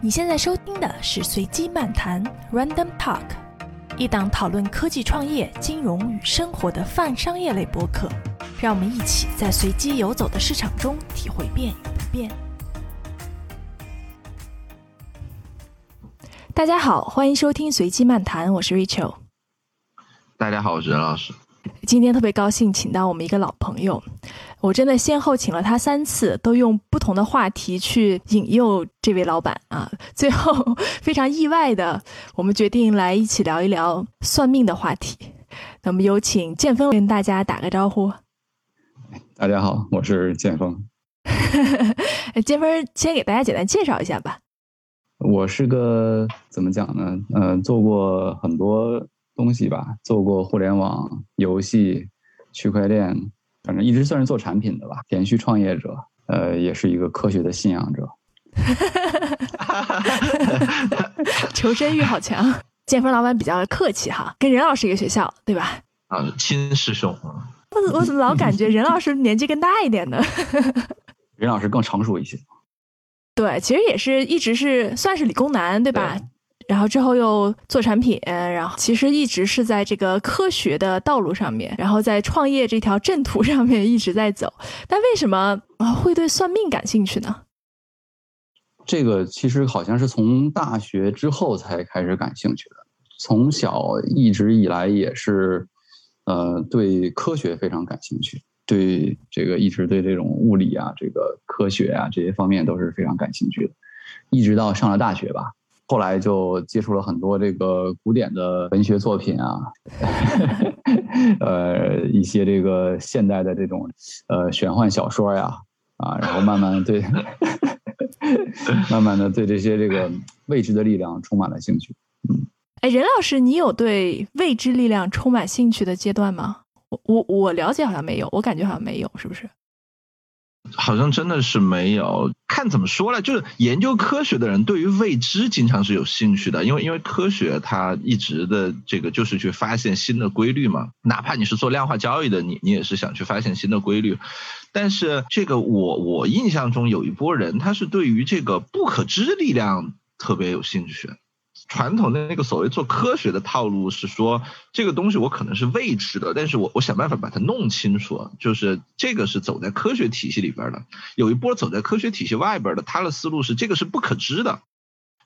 你现在收听的是随机漫谈 （Random Talk），一档讨论科技创业、金融与生活的泛商业类播客。让我们一起在随机游走的市场中体会变与不变。大家好，欢迎收听随机漫谈，我是 Rachel。大家好，我是任老师。今天特别高兴，请到我们一个老朋友。我真的先后请了他三次，都用不同的话题去引诱这位老板啊。最后非常意外的，我们决定来一起聊一聊算命的话题。那么有请剑锋跟大家打个招呼。大家好，我是剑锋。剑锋先给大家简单介绍一下吧。我是个怎么讲呢？嗯，做过很多东西吧，做过互联网、游戏、区块链。反正一直算是做产品的吧，连续创业者，呃，也是一个科学的信仰者。求生欲好强。建峰老板比较客气哈，跟任老师一个学校，对吧？啊，亲师兄。我我怎么老感觉任老师年纪更大一点呢？任老师更成熟一些。对，其实也是一直是算是理工男，对吧？然后之后又做产品，然后其实一直是在这个科学的道路上面，然后在创业这条正途上面一直在走。但为什么会对算命感兴趣呢？这个其实好像是从大学之后才开始感兴趣的。从小一直以来也是，呃，对科学非常感兴趣，对这个一直对这种物理啊、这个科学啊这些方面都是非常感兴趣的，一直到上了大学吧。后来就接触了很多这个古典的文学作品啊，呃，一些这个现代的这种呃玄幻小说呀，啊，然后慢慢对，慢慢的对这些这个未知的力量充满了兴趣。嗯，哎，任老师，你有对未知力量充满兴趣的阶段吗？我我我了解好像没有，我感觉好像没有，是不是？好像真的是没有，看怎么说呢？就是研究科学的人对于未知经常是有兴趣的，因为因为科学它一直的这个就是去发现新的规律嘛。哪怕你是做量化交易的，你你也是想去发现新的规律。但是这个我我印象中有一波人，他是对于这个不可知力量特别有兴趣。传统的那个所谓做科学的套路是说，这个东西我可能是未知的，但是我我想办法把它弄清楚，就是这个是走在科学体系里边的。有一波走在科学体系外边的，他的思路是这个是不可知的，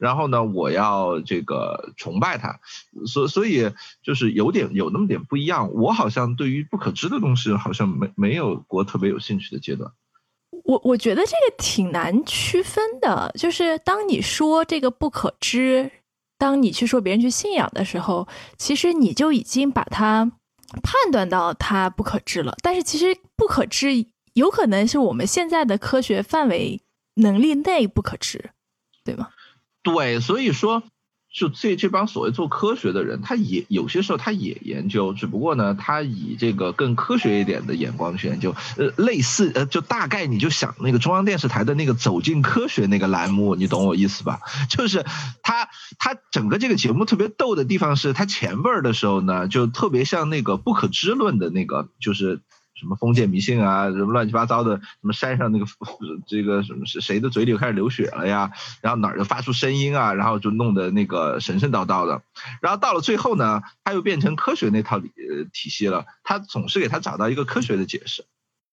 然后呢，我要这个崇拜他，所所以就是有点有那么点不一样。我好像对于不可知的东西好像没没有过特别有兴趣的阶段。我我觉得这个挺难区分的，就是当你说这个不可知。当你去说别人去信仰的时候，其实你就已经把它判断到它不可知了。但是其实不可知有可能是我们现在的科学范围能力内不可知，对吗？对，所以说。就这这帮所谓做科学的人，他也有些时候他也研究，只不过呢，他以这个更科学一点的眼光去研究，呃，类似呃，就大概你就想那个中央电视台的那个走进科学那个栏目，你懂我意思吧？就是他他整个这个节目特别逗的地方是他前边的时候呢，就特别像那个不可知论的那个，就是。什么封建迷信啊，什么乱七八糟的，什么山上那个 这个什么是谁的嘴里开始流血了呀？然后哪儿就发出声音啊，然后就弄得那个神神叨叨的。然后到了最后呢，他又变成科学那套体体系了。他总是给他找到一个科学的解释。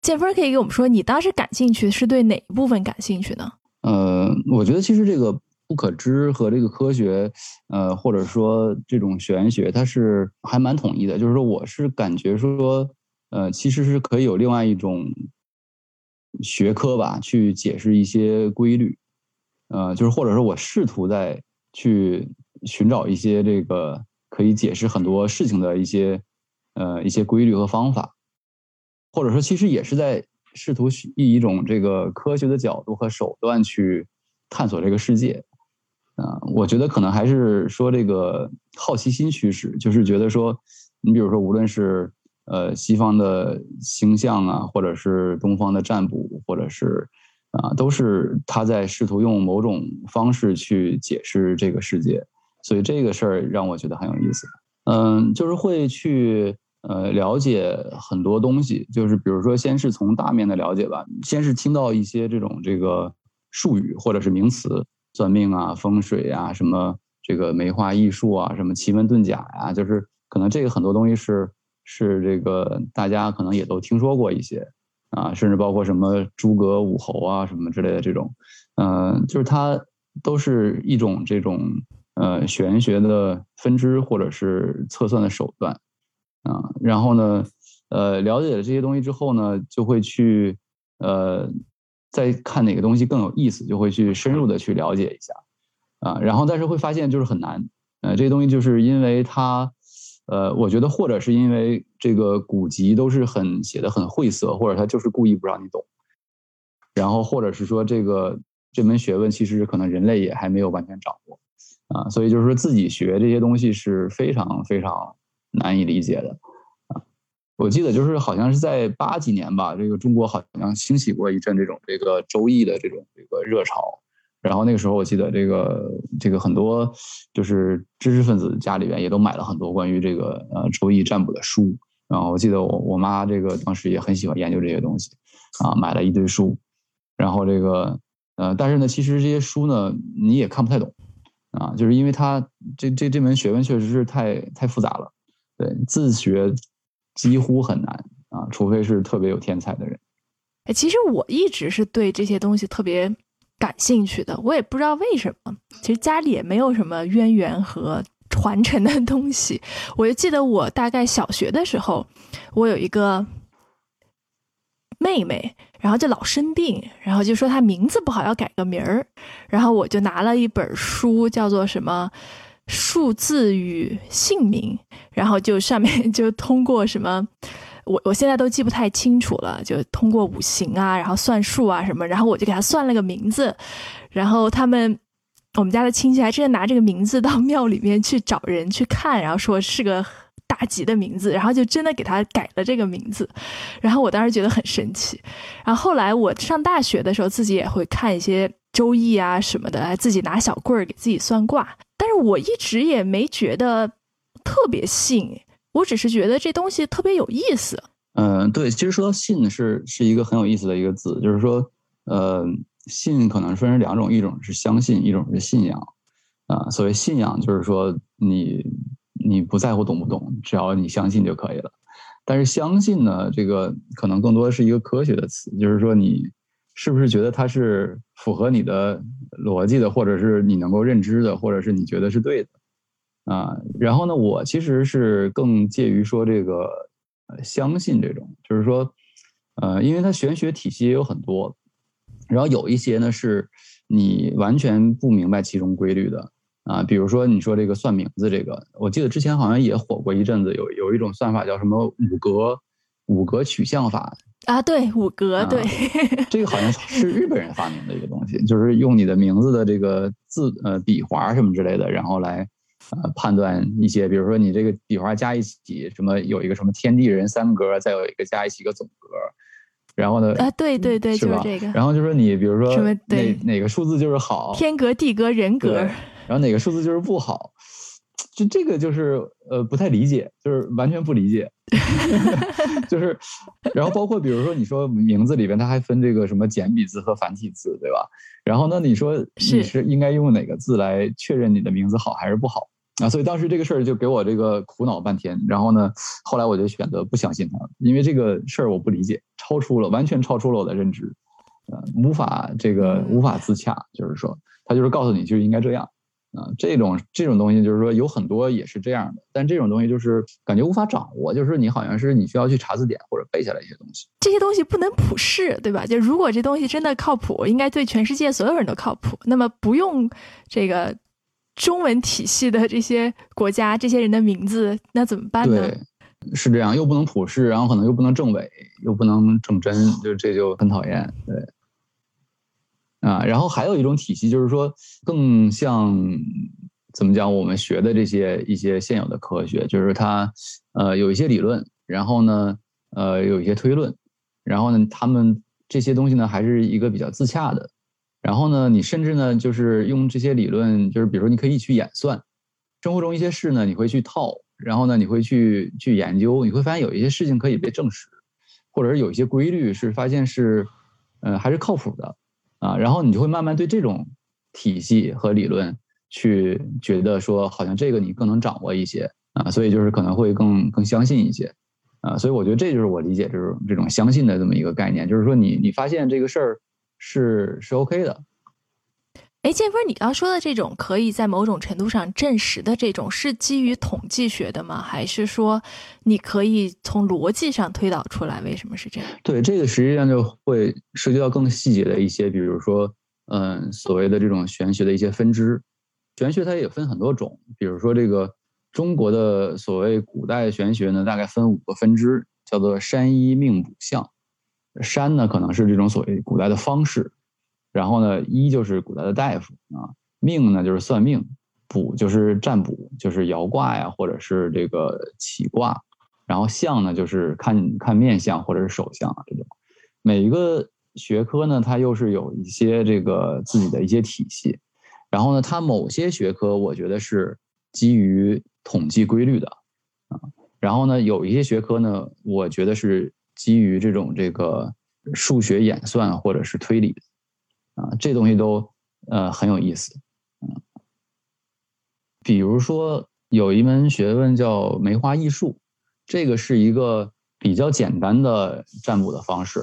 建峰可以给我们说，你当时感兴趣是对哪一部分感兴趣呢？呃，我觉得其实这个不可知和这个科学，呃，或者说这种玄学，它是还蛮统一的。就是说，我是感觉说。呃，其实是可以有另外一种学科吧，去解释一些规律，呃，就是或者说我试图在去寻找一些这个可以解释很多事情的一些呃一些规律和方法，或者说其实也是在试图以一种这个科学的角度和手段去探索这个世界，啊，我觉得可能还是说这个好奇心驱使，就是觉得说，你比如说无论是。呃，西方的星象啊，或者是东方的占卜，或者是啊，都是他在试图用某种方式去解释这个世界，所以这个事儿让我觉得很有意思。嗯，就是会去呃了解很多东西，就是比如说，先是从大面的了解吧，先是听到一些这种这个术语或者是名词，算命啊、风水啊、什么这个梅花易数啊、什么奇门遁甲呀，就是可能这个很多东西是是这个大家可能也都听说过一些啊，甚至包括什么诸葛武侯啊什么之类的这种，嗯，就是它都是一种这种呃玄学的分支或者是测算的手段。啊，然后呢，呃，了解了这些东西之后呢，就会去呃。再看哪个东西更有意思，就会去深入的去了解一下，啊，然后但是会发现就是很难，呃，这些东西就是因为它，呃，我觉得或者是因为这个古籍都是很写的很晦涩，或者他就是故意不让你懂，然后或者是说这个这门学问其实可能人类也还没有完全掌握，啊，所以就是说自己学这些东西是非常非常难以理解的。啊我记得就是好像是在八几年吧，这个中国好像兴起过一阵这种这个周易的这种这个热潮，然后那个时候我记得这个这个很多就是知识分子家里边也都买了很多关于这个呃周易占卜的书，然后我记得我我妈这个当时也很喜欢研究这些东西，啊买了一堆书，然后这个呃但是呢其实这些书呢你也看不太懂，啊就是因为它这这这门学问确实是太太复杂了，对自学。几乎很难啊，除非是特别有天才的人。哎，其实我一直是对这些东西特别感兴趣的，我也不知道为什么。其实家里也没有什么渊源和传承的东西。我就记得我大概小学的时候，我有一个妹妹，然后就老生病，然后就说她名字不好，要改个名儿。然后我就拿了一本书，叫做什么？数字与姓名，然后就上面 就通过什么，我我现在都记不太清楚了，就通过五行啊，然后算数啊什么，然后我就给他算了个名字，然后他们我们家的亲戚还真的拿这个名字到庙里面去找人去看，然后说是个大吉的名字，然后就真的给他改了这个名字，然后我当时觉得很神奇，然后后来我上大学的时候，自己也会看一些周易啊什么的，自己拿小棍儿给自己算卦。但是我一直也没觉得特别信，我只是觉得这东西特别有意思。嗯，对，其实说到信是是一个很有意思的一个字，就是说，呃，信可能分成两种，一种是相信，一种是信仰。啊，所谓信仰就是说你你不在乎懂不懂，只要你相信就可以了。但是相信呢，这个可能更多的是一个科学的词，就是说你。是不是觉得它是符合你的逻辑的，或者是你能够认知的，或者是你觉得是对的啊？然后呢，我其实是更介于说这个呃相信这种，就是说呃，因为它玄学体系也有很多，然后有一些呢是你完全不明白其中规律的啊，比如说你说这个算名字这个，我记得之前好像也火过一阵子，有有一种算法叫什么五格五格取向法。啊，对五格，对，这个好像是日本人发明的一个东西，就是用你的名字的这个字呃笔划什么之类的，然后来呃判断一些，比如说你这个笔画加一起，什么有一个什么天地人三格，再有一个加一起一个总格，然后呢，啊，对对对，就是这个，然后就说你比如说哪哪个数字就是好，天格地格人格，然后哪个数字就是不好。就这个就是呃不太理解，就是完全不理解，就是，然后包括比如说你说名字里边它还分这个什么简笔字和繁体字，对吧？然后呢你说你是应该用哪个字来确认你的名字好还是不好啊？所以当时这个事儿就给我这个苦恼半天。然后呢后来我就选择不相信他，因为这个事儿我不理解，超出了完全超出了我的认知，呃无法这个无法自洽，就是说他就是告诉你就应该这样。啊，这种这种东西就是说有很多也是这样的，但这种东西就是感觉无法掌握，就是你好像是你需要去查字典或者背下来一些东西。这些东西不能普世，对吧？就如果这东西真的靠谱，应该对全世界所有人都靠谱。那么不用这个中文体系的这些国家这些人的名字，那怎么办呢？对，是这样，又不能普世，然后可能又不能证伪，又不能证真，就这就很讨厌。对。啊，然后还有一种体系，就是说更像怎么讲？我们学的这些一些现有的科学，就是它呃有一些理论，然后呢呃有一些推论，然后呢他们这些东西呢还是一个比较自洽的。然后呢，你甚至呢就是用这些理论，就是比如说你可以去演算生活中一些事呢，你会去套，然后呢你会去去研究，你会发现有一些事情可以被证实，或者是有一些规律是发现是呃还是靠谱的。啊，然后你就会慢慢对这种体系和理论去觉得说，好像这个你更能掌握一些啊，所以就是可能会更更相信一些啊，所以我觉得这就是我理解这种这种相信的这么一个概念，就是说你你发现这个事儿是是 OK 的。哎，建峰，你刚刚说的这种可以在某种程度上证实的这种，是基于统计学的吗？还是说你可以从逻辑上推导出来为什么是这样？对，这个实际上就会涉及到更细节的一些，比如说，嗯，所谓的这种玄学的一些分支。玄学它也分很多种，比如说这个中国的所谓古代玄学呢，大概分五个分支，叫做山医命卜相。山呢，可能是这种所谓古代的方式。然后呢，医就是古代的大夫啊，命呢就是算命，卜就是占卜，就是摇卦呀，或者是这个起卦。然后相呢，就是看看面相或者是手相啊这种。每一个学科呢，它又是有一些这个自己的一些体系。然后呢，它某些学科我觉得是基于统计规律的啊。然后呢，有一些学科呢，我觉得是基于这种这个数学演算或者是推理。啊，这东西都呃很有意思，嗯，比如说有一门学问叫梅花易数，这个是一个比较简单的占卜的方式，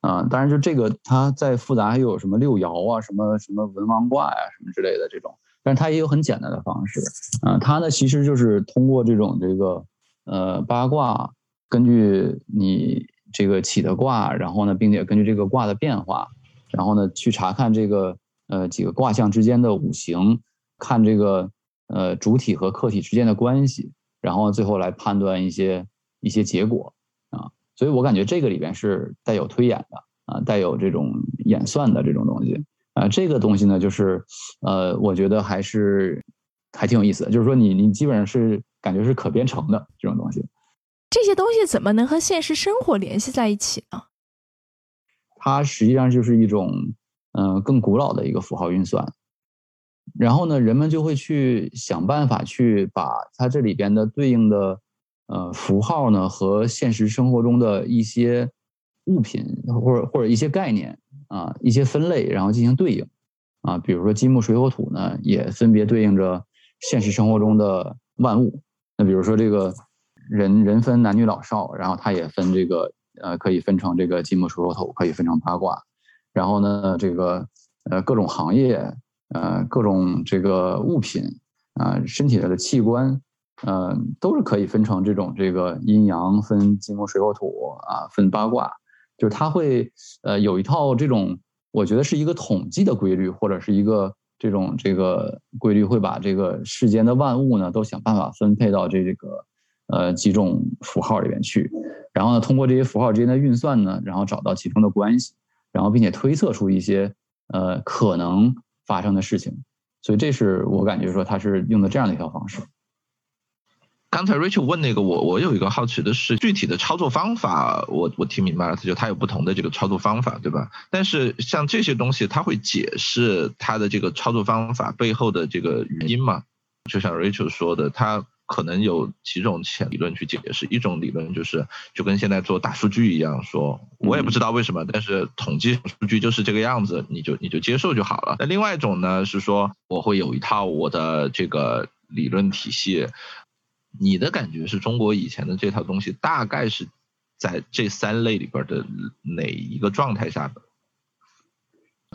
啊，当然就这个它再复杂又有什么六爻啊，什么什么文王卦呀，什么之类的这种，但是它也有很简单的方式，啊，它呢其实就是通过这种这个呃八卦，根据你这个起的卦，然后呢，并且根据这个卦的变化。然后呢，去查看这个呃几个卦象之间的五行，看这个呃主体和客体之间的关系，然后最后来判断一些一些结果啊。所以我感觉这个里边是带有推演的啊，带有这种演算的这种东西啊。这个东西呢，就是呃，我觉得还是还挺有意思的。就是说，你你基本上是感觉是可编程的这种东西。这些东西怎么能和现实生活联系在一起呢？它实际上就是一种，嗯，更古老的一个符号运算。然后呢，人们就会去想办法去把它这里边的对应的，呃，符号呢和现实生活中的一些物品或者或者一些概念啊，一些分类，然后进行对应。啊，比如说金木水火土呢，也分别对应着现实生活中的万物。那比如说这个人人分男女老少，然后它也分这个。呃，可以分成这个金木水火土，可以分成八卦，然后呢，这个呃各种行业，呃各种这个物品，啊身体的器官，呃都是可以分成这种这个阴阳分金木水火土啊，分八卦，就是它会呃有一套这种，我觉得是一个统计的规律，或者是一个这种这个规律，会把这个世间的万物呢都想办法分配到这这个。呃，几种符号里面去，然后呢，通过这些符号之间的运算呢，然后找到其中的关系，然后并且推测出一些呃可能发生的事情，所以这是我感觉说它是用的这样的一套方式。刚才 Rachel 问那个，我我有一个好奇的是，具体的操作方法，我我听明白了，他就它有不同的这个操作方法，对吧？但是像这些东西，它会解释它的这个操作方法背后的这个原因吗？就像 Rachel 说的，它。可能有几种潜理论去解释，一种理论就是就跟现在做大数据一样，说我也不知道为什么，但是统计数据就是这个样子，你就你就接受就好了。那另外一种呢是说我会有一套我的这个理论体系，你的感觉是中国以前的这套东西大概是在这三类里边的哪一个状态下的？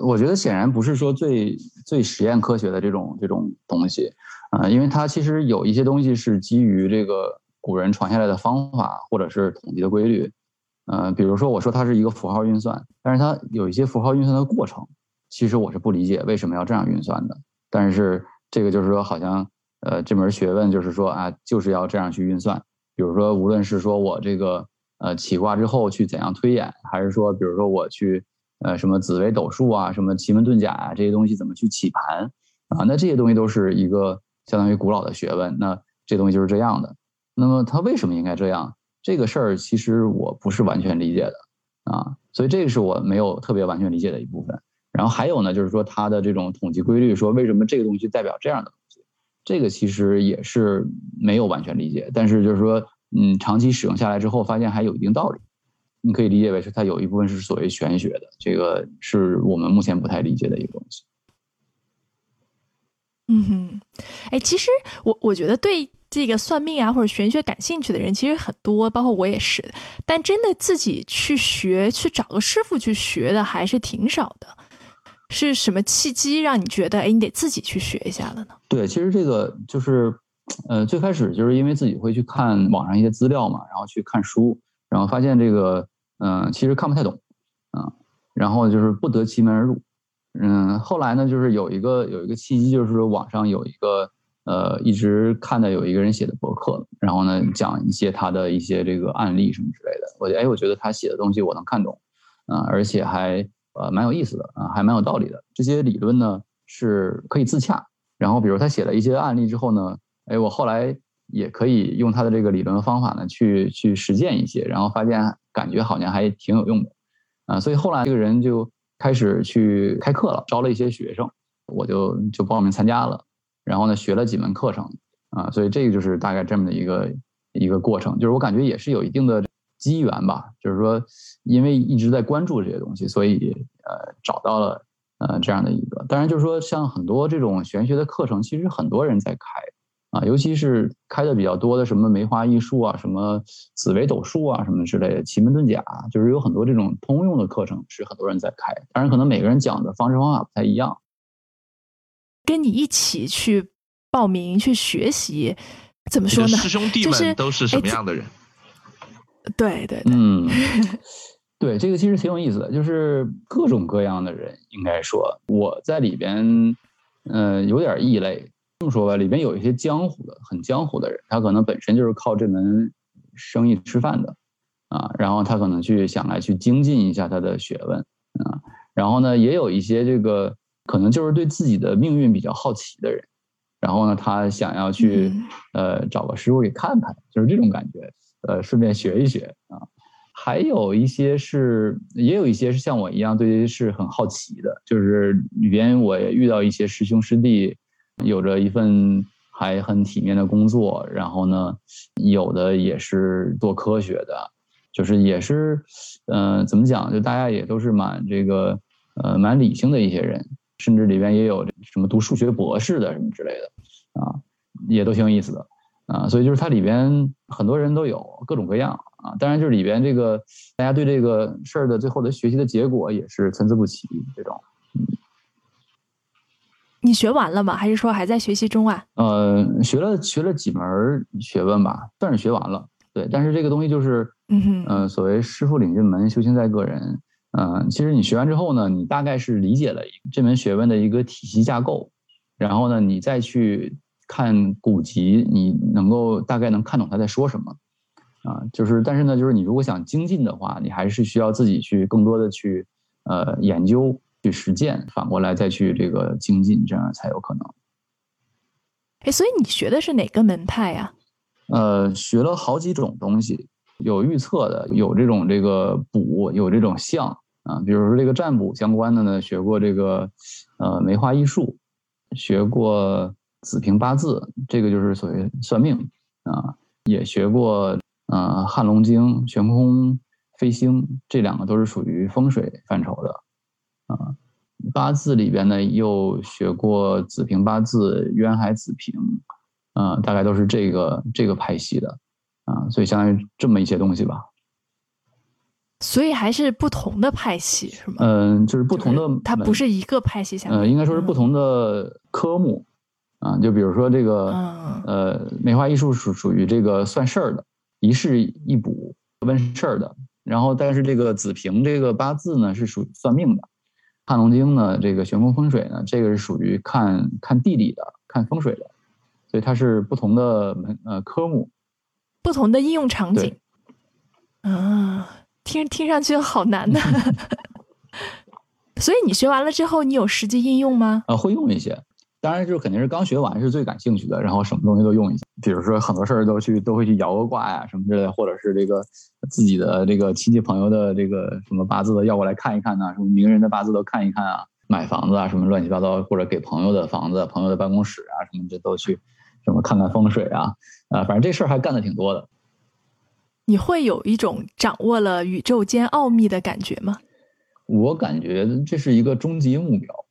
我觉得显然不是说最最实验科学的这种这种东西。啊，因为它其实有一些东西是基于这个古人传下来的方法，或者是统计的规律。嗯，比如说我说它是一个符号运算，但是它有一些符号运算的过程，其实我是不理解为什么要这样运算的。但是这个就是说，好像呃这门学问就是说啊，就是要这样去运算。比如说，无论是说我这个呃起卦之后去怎样推演，还是说比如说我去呃什么紫微斗数啊，什么奇门遁甲啊这些东西怎么去起盘啊，那这些东西都是一个。相当于古老的学问，那这东西就是这样的。那么它为什么应该这样？这个事儿其实我不是完全理解的啊，所以这个是我没有特别完全理解的一部分。然后还有呢，就是说它的这种统计规律，说为什么这个东西代表这样的东西，这个其实也是没有完全理解。但是就是说，嗯，长期使用下来之后，发现还有一定道理。你可以理解为是它有一部分是所谓玄学的，这个是我们目前不太理解的一个东西。嗯哼，哎，其实我我觉得对这个算命啊或者玄学感兴趣的人其实很多，包括我也是。但真的自己去学，去找个师傅去学的还是挺少的。是什么契机让你觉得，哎，你得自己去学一下了呢？对，其实这个就是，呃，最开始就是因为自己会去看网上一些资料嘛，然后去看书，然后发现这个，嗯，其实看不太懂，啊，然后就是不得其门而入。嗯，后来呢，就是有一个有一个契机，就是说网上有一个呃，一直看的有一个人写的博客，然后呢讲一些他的一些这个案例什么之类的。我觉哎，我觉得他写的东西我能看懂，啊，而且还呃蛮有意思的啊，还蛮有道理的。这些理论呢是可以自洽。然后比如他写了一些案例之后呢，哎，我后来也可以用他的这个理论方法呢去去实践一些，然后发现感觉好像还挺有用的，啊，所以后来这个人就。开始去开课了，招了一些学生，我就就报名参加了，然后呢学了几门课程啊，所以这个就是大概这么的一个一个过程，就是我感觉也是有一定的机缘吧，就是说因为一直在关注这些东西，所以呃找到了呃这样的一个，当然就是说像很多这种玄学的课程，其实很多人在开。啊，尤其是开的比较多的什么梅花易数啊，什么紫微斗数啊，什么之类的奇门遁甲，就是有很多这种通用的课程是很多人在开。当然，可能每个人讲的方式方法不太一样。跟你一起去报名去学习，怎么说呢？师兄弟们都是什么样的人？对对，嗯，对，这个其实挺有意思的，就是各种各样的人，应该说我在里边，嗯，有点异类。这么说吧，里边有一些江湖的、很江湖的人，他可能本身就是靠这门生意吃饭的，啊，然后他可能去想来去精进一下他的学问，啊，然后呢，也有一些这个可能就是对自己的命运比较好奇的人，然后呢，他想要去呃找个师傅给看看，就是这种感觉，呃，顺便学一学啊。还有一些是，也有一些是像我一样对这事很好奇的，就是里边我也遇到一些师兄师弟。有着一份还很体面的工作，然后呢，有的也是做科学的，就是也是，嗯，怎么讲？就大家也都是蛮这个，呃，蛮理性的一些人，甚至里边也有什么读数学博士的什么之类的，啊，也都挺有意思的，啊，所以就是它里边很多人都有各种各样啊，当然就是里边这个大家对这个事儿的最后的学习的结果也是参差不齐这种。你学完了吗？还是说还在学习中啊？呃，学了学了几门学问吧，算是学完了。对，但是这个东西就是，嗯，所谓师傅领进门，修行在个人。嗯，其实你学完之后呢，你大概是理解了这门学问的一个体系架构，然后呢，你再去看古籍，你能够大概能看懂他在说什么。啊，就是，但是呢，就是你如果想精进的话，你还是需要自己去更多的去呃研究。去实践，反过来再去这个精进，这样才有可能。哎，所以你学的是哪个门派呀？呃，学了好几种东西，有预测的，有这种这个卜，有这种相啊。比如说这个占卜相关的呢，学过这个呃梅花易数，学过子平八字，这个就是所谓算命啊。也学过呃汉龙经、悬空飞星，这两个都是属于风水范畴的。啊，八字里边呢，又学过子平八字、渊海子平，啊，大概都是这个这个派系的，啊，所以相当于这么一些东西吧。所以还是不同的派系是吗？嗯，就是不同的，它不是一个派系下。呃，应该说是不同的科目，啊，就比如说这个，呃，梅花易数属属于这个算事儿的，一事一卜问事儿的，然后但是这个子平这个八字呢是属于算命的。汉龙经呢，这个悬空风水呢，这个是属于看看地理的、看风水的，所以它是不同的门呃科目，不同的应用场景。啊，听听上去好难呐。所以你学完了之后，你有实际应用吗？啊，会用一些。当然，就肯定是刚学完是最感兴趣的，然后什么东西都用一下。比如说很多事儿都去都会去摇个卦呀什么之类的，或者是这个自己的这个亲戚朋友的这个什么八字的要过来看一看呐，什么名人的八字都看一看啊，买房子啊什么乱七八糟，或者给朋友的房子、朋友的办公室啊什么这都去什么看看风水啊，啊，反正这事儿还干的挺多的。你会有一种掌握了宇宙间奥秘的感觉吗？我感觉这是一个终极目标。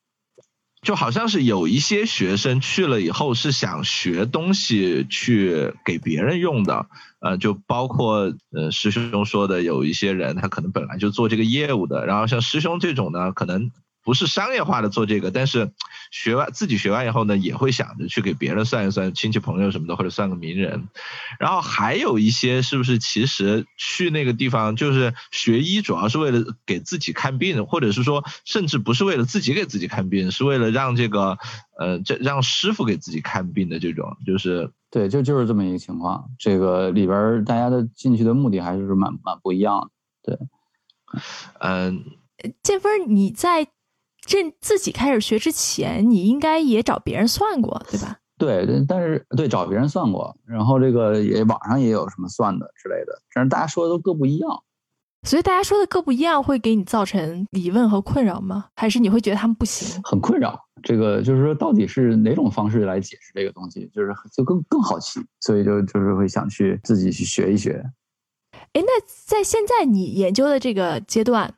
就好像是有一些学生去了以后是想学东西去给别人用的，呃，就包括呃师兄说的有一些人他可能本来就做这个业务的，然后像师兄这种呢，可能。不是商业化的做这个，但是学完自己学完以后呢，也会想着去给别人算一算亲戚朋友什么的，或者算个名人。然后还有一些是不是其实去那个地方就是学医，主要是为了给自己看病，或者是说甚至不是为了自己给自己看病，是为了让这个呃这让师傅给自己看病的这种，就是对，就就是这么一个情况。这个里边大家的进去的目的还是蛮蛮不一样的。对，嗯，建芬你在。这自己开始学之前，你应该也找别人算过，对吧？对，但是对找别人算过，然后这个也网上也有什么算的之类的，但是大家说的都各不一样。所以大家说的各不一样，会给你造成疑问和困扰吗？还是你会觉得他们不行？很困扰。这个就是说，到底是哪种方式来解释这个东西？就是就更更好奇，所以就就是会想去自己去学一学。哎，那在现在你研究的这个阶段。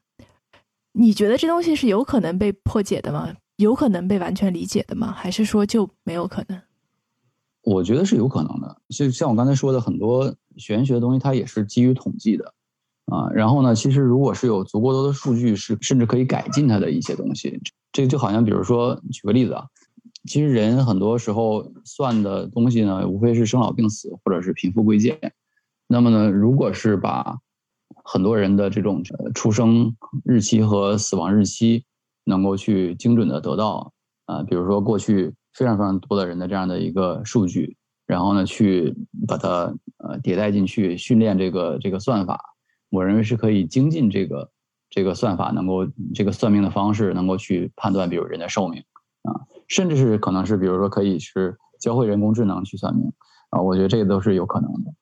你觉得这东西是有可能被破解的吗？有可能被完全理解的吗？还是说就没有可能？我觉得是有可能的。就像我刚才说的，很多玄学的东西，它也是基于统计的啊。然后呢，其实如果是有足够多的数据，是甚至可以改进它的一些东西。这就好像，比如说举个例子啊，其实人很多时候算的东西呢，无非是生老病死或者是贫富贵贱。那么呢，如果是把很多人的这种出生日期和死亡日期，能够去精准的得到啊，比如说过去非常非常多的人的这样的一个数据，然后呢去把它呃迭代进去，训练这个这个算法，我认为是可以精进这个这个算法，能够这个算命的方式能够去判断，比如人的寿命啊，甚至是可能是比如说可以是教会人工智能去算命啊，我觉得这个都是有可能的。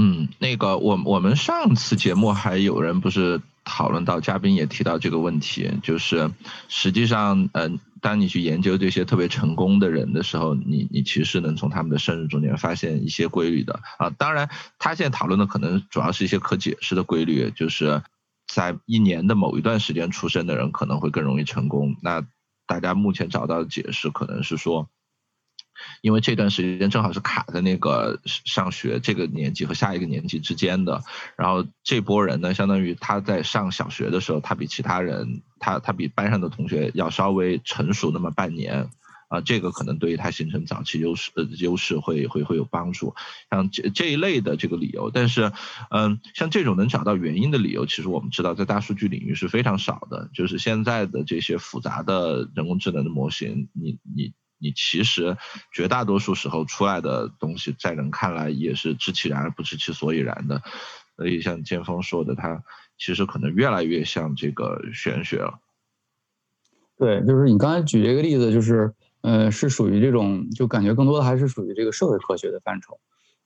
嗯，那个我我们上次节目还有人不是讨论到，嘉宾也提到这个问题，就是实际上，嗯，当你去研究这些特别成功的人的时候，你你其实能从他们的生日中间发现一些规律的啊。当然，他现在讨论的可能主要是一些可解释的规律，就是在一年的某一段时间出生的人可能会更容易成功。那大家目前找到的解释可能是说。因为这段时间正好是卡在那个上学这个年纪和下一个年纪之间的，然后这波人呢，相当于他在上小学的时候，他比其他人，他他比班上的同学要稍微成熟那么半年，啊，这个可能对于他形成早期优势呃优势会会会有帮助，像这这一类的这个理由，但是，嗯，像这种能找到原因的理由，其实我们知道在大数据领域是非常少的，就是现在的这些复杂的人工智能的模型，你你。你其实绝大多数时候出来的东西，在人看来也是知其然而不知其所以然的，所以像剑锋说的，他其实可能越来越像这个玄学了。对，就是你刚才举这个例子，就是呃，是属于这种，就感觉更多的还是属于这个社会科学的范畴。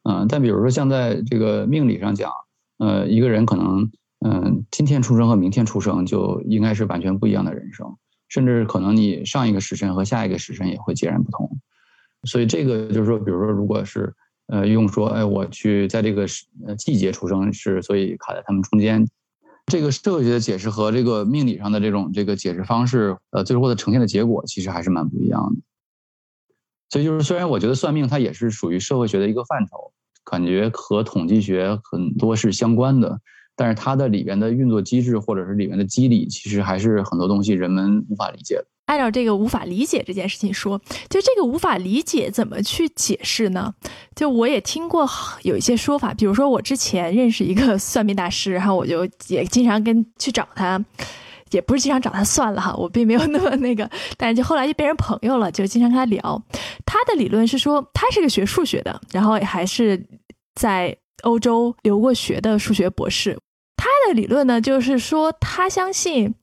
嗯，但比如说像在这个命理上讲，呃，一个人可能嗯，今天出生和明天出生就应该是完全不一样的人生。甚至可能你上一个时辰和下一个时辰也会截然不同，所以这个就是说，比如说，如果是呃用说，哎，我去在这个呃季节出生是，所以卡在他们中间，这个社会学的解释和这个命理上的这种这个解释方式，呃，最后的呈现的结果其实还是蛮不一样的。所以就是，虽然我觉得算命它也是属于社会学的一个范畴，感觉和统计学很多是相关的。但是它的里边的运作机制，或者是里面的机理，其实还是很多东西人们无法理解的。按照这个无法理解这件事情说，就这个无法理解怎么去解释呢？就我也听过有一些说法，比如说我之前认识一个 算命大师，然后我就也经常跟去找他，也不是经常找他算了哈，我并没有那么那个，但是就后来就变成朋友了，就经常跟他聊。他的理论是说，他是个学数学的，然后还是在。欧洲留过学的数学博士，他的理论呢，就是说他相信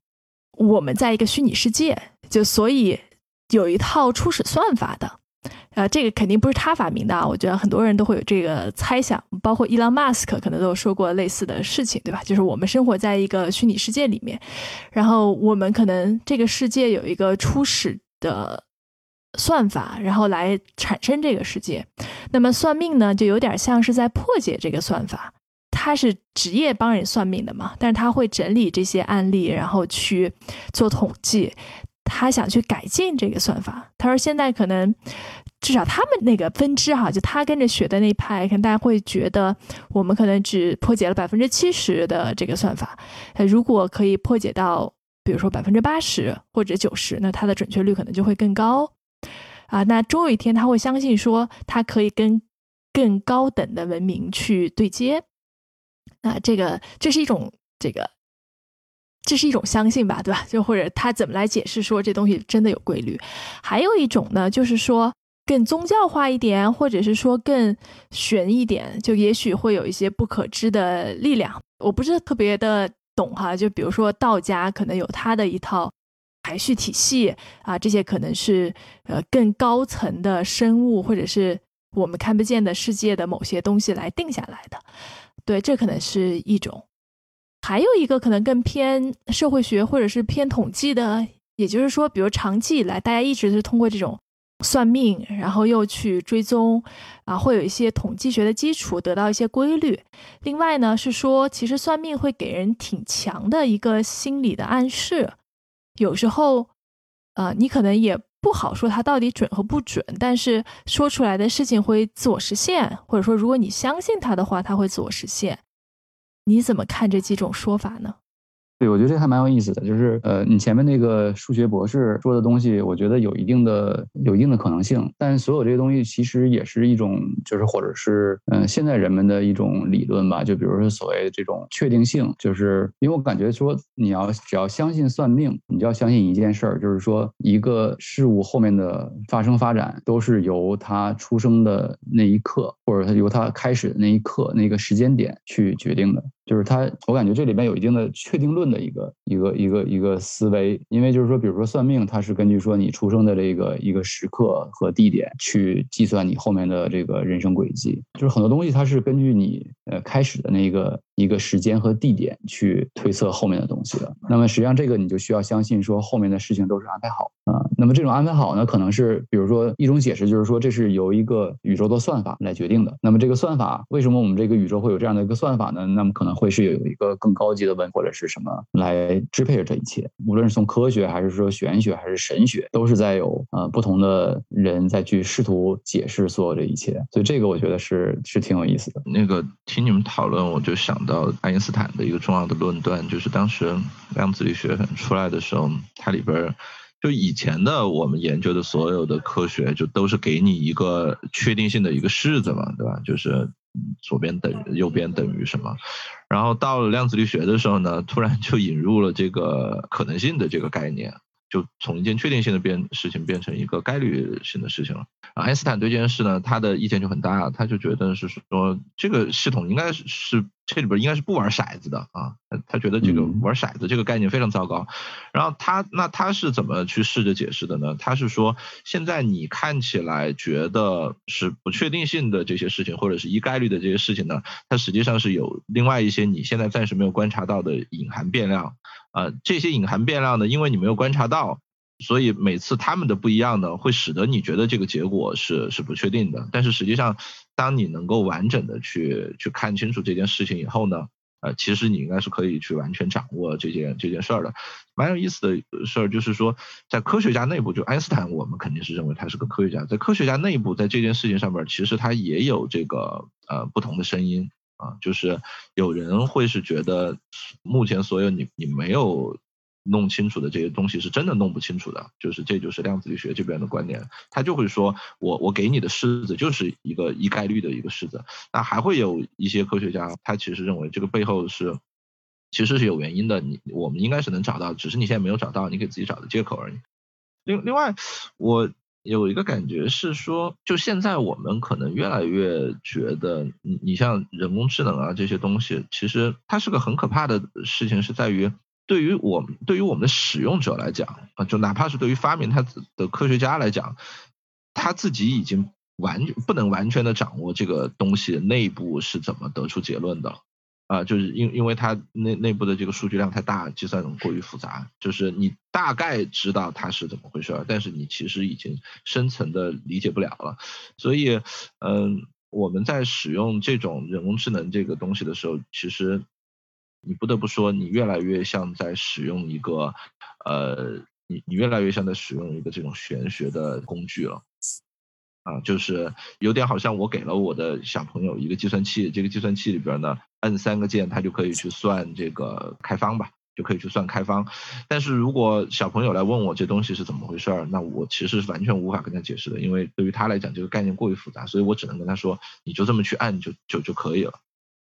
我们在一个虚拟世界，就所以有一套初始算法的，啊，这个肯定不是他发明的啊，我觉得很多人都会有这个猜想，包括伊朗马斯克可能都说过类似的事情，对吧？就是我们生活在一个虚拟世界里面，然后我们可能这个世界有一个初始的。算法，然后来产生这个世界。那么算命呢，就有点像是在破解这个算法。他是职业帮人算命的嘛，但是他会整理这些案例，然后去做统计。他想去改进这个算法。他说现在可能至少他们那个分支哈，就他跟着学的那一派，可能大家会觉得我们可能只破解了百分之七十的这个算法。如果可以破解到比如说百分之八十或者九十，那它的准确率可能就会更高。啊，那终有一天他会相信说，他可以跟更高等的文明去对接。那这个这是一种这个，这是一种相信吧，对吧？就或者他怎么来解释说这东西真的有规律？还有一种呢，就是说更宗教化一点，或者是说更玄一点，就也许会有一些不可知的力量。我不是特别的懂哈，就比如说道家可能有他的一套。排序体系啊，这些可能是呃更高层的生物，或者是我们看不见的世界的某些东西来定下来的。对，这可能是一种。还有一个可能更偏社会学或者是偏统计的，也就是说，比如长期以来大家一直是通过这种算命，然后又去追踪啊，会有一些统计学的基础，得到一些规律。另外呢，是说其实算命会给人挺强的一个心理的暗示。有时候，呃，你可能也不好说它到底准和不准，但是说出来的事情会自我实现，或者说如果你相信它的话，它会自我实现。你怎么看这几种说法呢？对，我觉得这还蛮有意思的，就是呃，你前面那个数学博士说的东西，我觉得有一定的有一定的可能性，但所有这些东西其实也是一种，就是或者是嗯，现在人们的一种理论吧，就比如说所谓这种确定性，就是因为我感觉说你要只要相信算命，你就要相信一件事儿，就是说一个事物后面的发生发展都是由它出生的那一刻，或者它由它开始的那一刻那个时间点去决定的。就是它，我感觉这里面有一定的确定论的一个一个一个一个思维，因为就是说，比如说算命，它是根据说你出生的这个一个时刻和地点去计算你后面的这个人生轨迹，就是很多东西它是根据你呃开始的那个一个时间和地点去推测后面的东西的。那么实际上这个你就需要相信说后面的事情都是安排好啊。那么这种安排好呢，可能是比如说一种解释就是说这是由一个宇宙的算法来决定的。那么这个算法为什么我们这个宇宙会有这样的一个算法呢？那么可能。会是有一个更高级的问或者是什么来支配着这一切，无论是从科学还是说玄学还是神学，都是在有呃不同的人在去试图解释所有这一切，所以这个我觉得是是挺有意思的。那个听你们讨论，我就想到爱因斯坦的一个重要的论断，就是当时量子力学出来的时候，它里边就以前的我们研究的所有的科学，就都是给你一个确定性的一个式子嘛，对吧？就是左边等于右边等于什么。然后到了量子力学的时候呢，突然就引入了这个可能性的这个概念，就从一件确定性的变事情变成一个概率性的事情了。爱因斯坦对这件事呢，他的意见就很大，他就觉得是说这个系统应该是这里边应该是不玩骰子的啊，他觉得这个玩骰子这个概念非常糟糕。然后他那他是怎么去试着解释的呢？他是说现在你看起来觉得是不确定性的这些事情，或者是一概率的这些事情呢，它实际上是有另外一些你现在暂时没有观察到的隐含变量啊，这些隐含变量呢，因为你没有观察到。所以每次他们的不一样呢，会使得你觉得这个结果是是不确定的。但是实际上，当你能够完整的去去看清楚这件事情以后呢，呃，其实你应该是可以去完全掌握这件这件事儿的。蛮有意思的事儿就是说，在科学家内部，就爱因斯坦，我们肯定是认为他是个科学家。在科学家内部，在这件事情上面，其实他也有这个呃不同的声音啊，就是有人会是觉得，目前所有你你没有。弄清楚的这些东西是真的弄不清楚的，就是这就是量子力学这边的观点，他就会说我我给你的式子就是一个一概率的一个式子，那还会有一些科学家他其实认为这个背后是其实是有原因的，你我们应该是能找到，只是你现在没有找到，你给自己找的借口而已。另另外，我有一个感觉是说，就现在我们可能越来越觉得，你你像人工智能啊这些东西，其实它是个很可怕的事情，是在于。对于我们，对于我们的使用者来讲，啊，就哪怕是对于发明它的科学家来讲，他自己已经完不能完全的掌握这个东西内部是怎么得出结论的，啊，就是因因为它内内部的这个数据量太大，计算过于复杂，就是你大概知道它是怎么回事，但是你其实已经深层的理解不了了，所以，嗯，我们在使用这种人工智能这个东西的时候，其实。你不得不说，你越来越像在使用一个，呃，你你越来越像在使用一个这种玄学的工具了。啊，就是有点好像我给了我的小朋友一个计算器，这个计算器里边呢，摁三个键，它就可以去算这个开方吧，就可以去算开方。但是如果小朋友来问我这东西是怎么回事儿，那我其实是完全无法跟他解释的，因为对于他来讲，这个概念过于复杂，所以我只能跟他说，你就这么去按就就就可以了。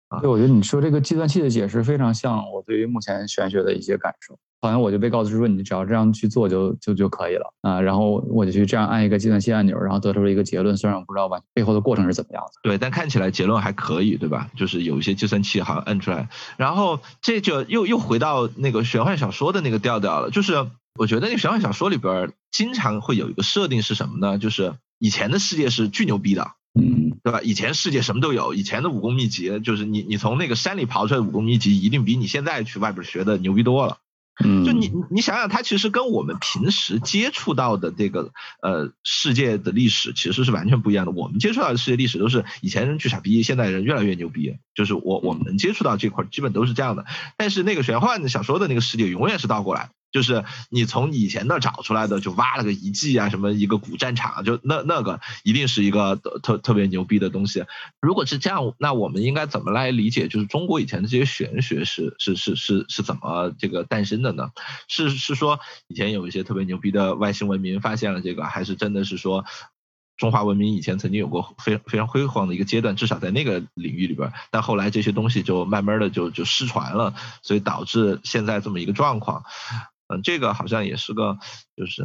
啊，对，我觉得你说这个计算器的解释非常像我对于目前玄学的一些感受。好像我就被告知说，你只要这样去做就就就可以了啊，然后我就去这样按一个计算器按钮，然后得出了一个结论。虽然我不知道完背后的过程是怎么样的，对，但看起来结论还可以，对吧？就是有一些计算器好像摁出来，然后这就又又回到那个玄幻小说的那个调调了。就是我觉得那个玄幻小说里边经常会有一个设定是什么呢？就是以前的世界是巨牛逼的，嗯，对吧？以前世界什么都有，以前的武功秘籍就是你你从那个山里刨出来的武功秘籍，一定比你现在去外边学的牛逼多了。嗯，就你你想想，它其实跟我们平时接触到的这个呃世界的历史其实是完全不一样的。我们接触到的世界历史都是以前人巨傻逼，现在人越来越牛逼。就是我我们能接触到这块，基本都是这样的。但是那个玄幻小说的那个世界永远是倒过来。就是你从以前那找出来的，就挖了个遗迹啊，什么一个古战场，就那那个一定是一个特特别牛逼的东西。如果是这样，那我们应该怎么来理解？就是中国以前的这些玄学是是是是是怎么这个诞生的呢？是是说以前有一些特别牛逼的外星文明发现了这个，还是真的是说中华文明以前曾经有过非非常辉煌的一个阶段，至少在那个领域里边，但后来这些东西就慢慢的就就失传了，所以导致现在这么一个状况。嗯，这个好像也是个，就是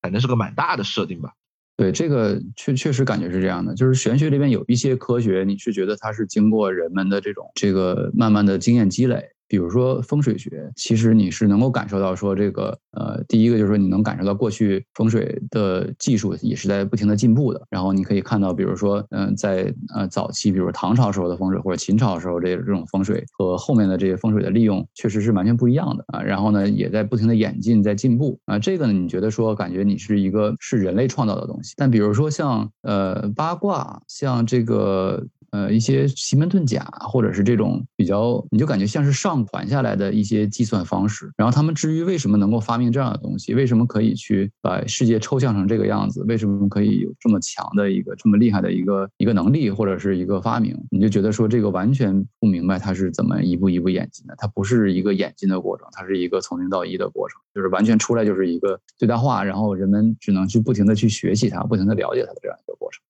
反正是个蛮大的设定吧。对，这个确确实感觉是这样的，就是玄学这边有一些科学，你是觉得它是经过人们的这种这个慢慢的经验积累。比如说风水学，其实你是能够感受到说这个，呃，第一个就是说你能感受到过去风水的技术也是在不停的进步的。然后你可以看到，比如说，嗯，在呃早期，比如唐朝时候的风水或者秦朝时候这这种风水和后面的这些风水的利用，确实是完全不一样的啊。然后呢，也在不停的演进，在进步啊。这个呢，你觉得说感觉你是一个是人类创造的东西，但比如说像呃八卦，像这个。呃，一些奇门遁甲，或者是这种比较，你就感觉像是上传下来的一些计算方式。然后他们至于为什么能够发明这样的东西，为什么可以去把世界抽象成这个样子，为什么可以有这么强的一个这么厉害的一个一个能力，或者是一个发明，你就觉得说这个完全不明白它是怎么一步一步演进的。它不是一个演进的过程，它是一个从零到一的过程，就是完全出来就是一个最大化，然后人们只能去不停的去学习它，不停的了解它的这样一个过程。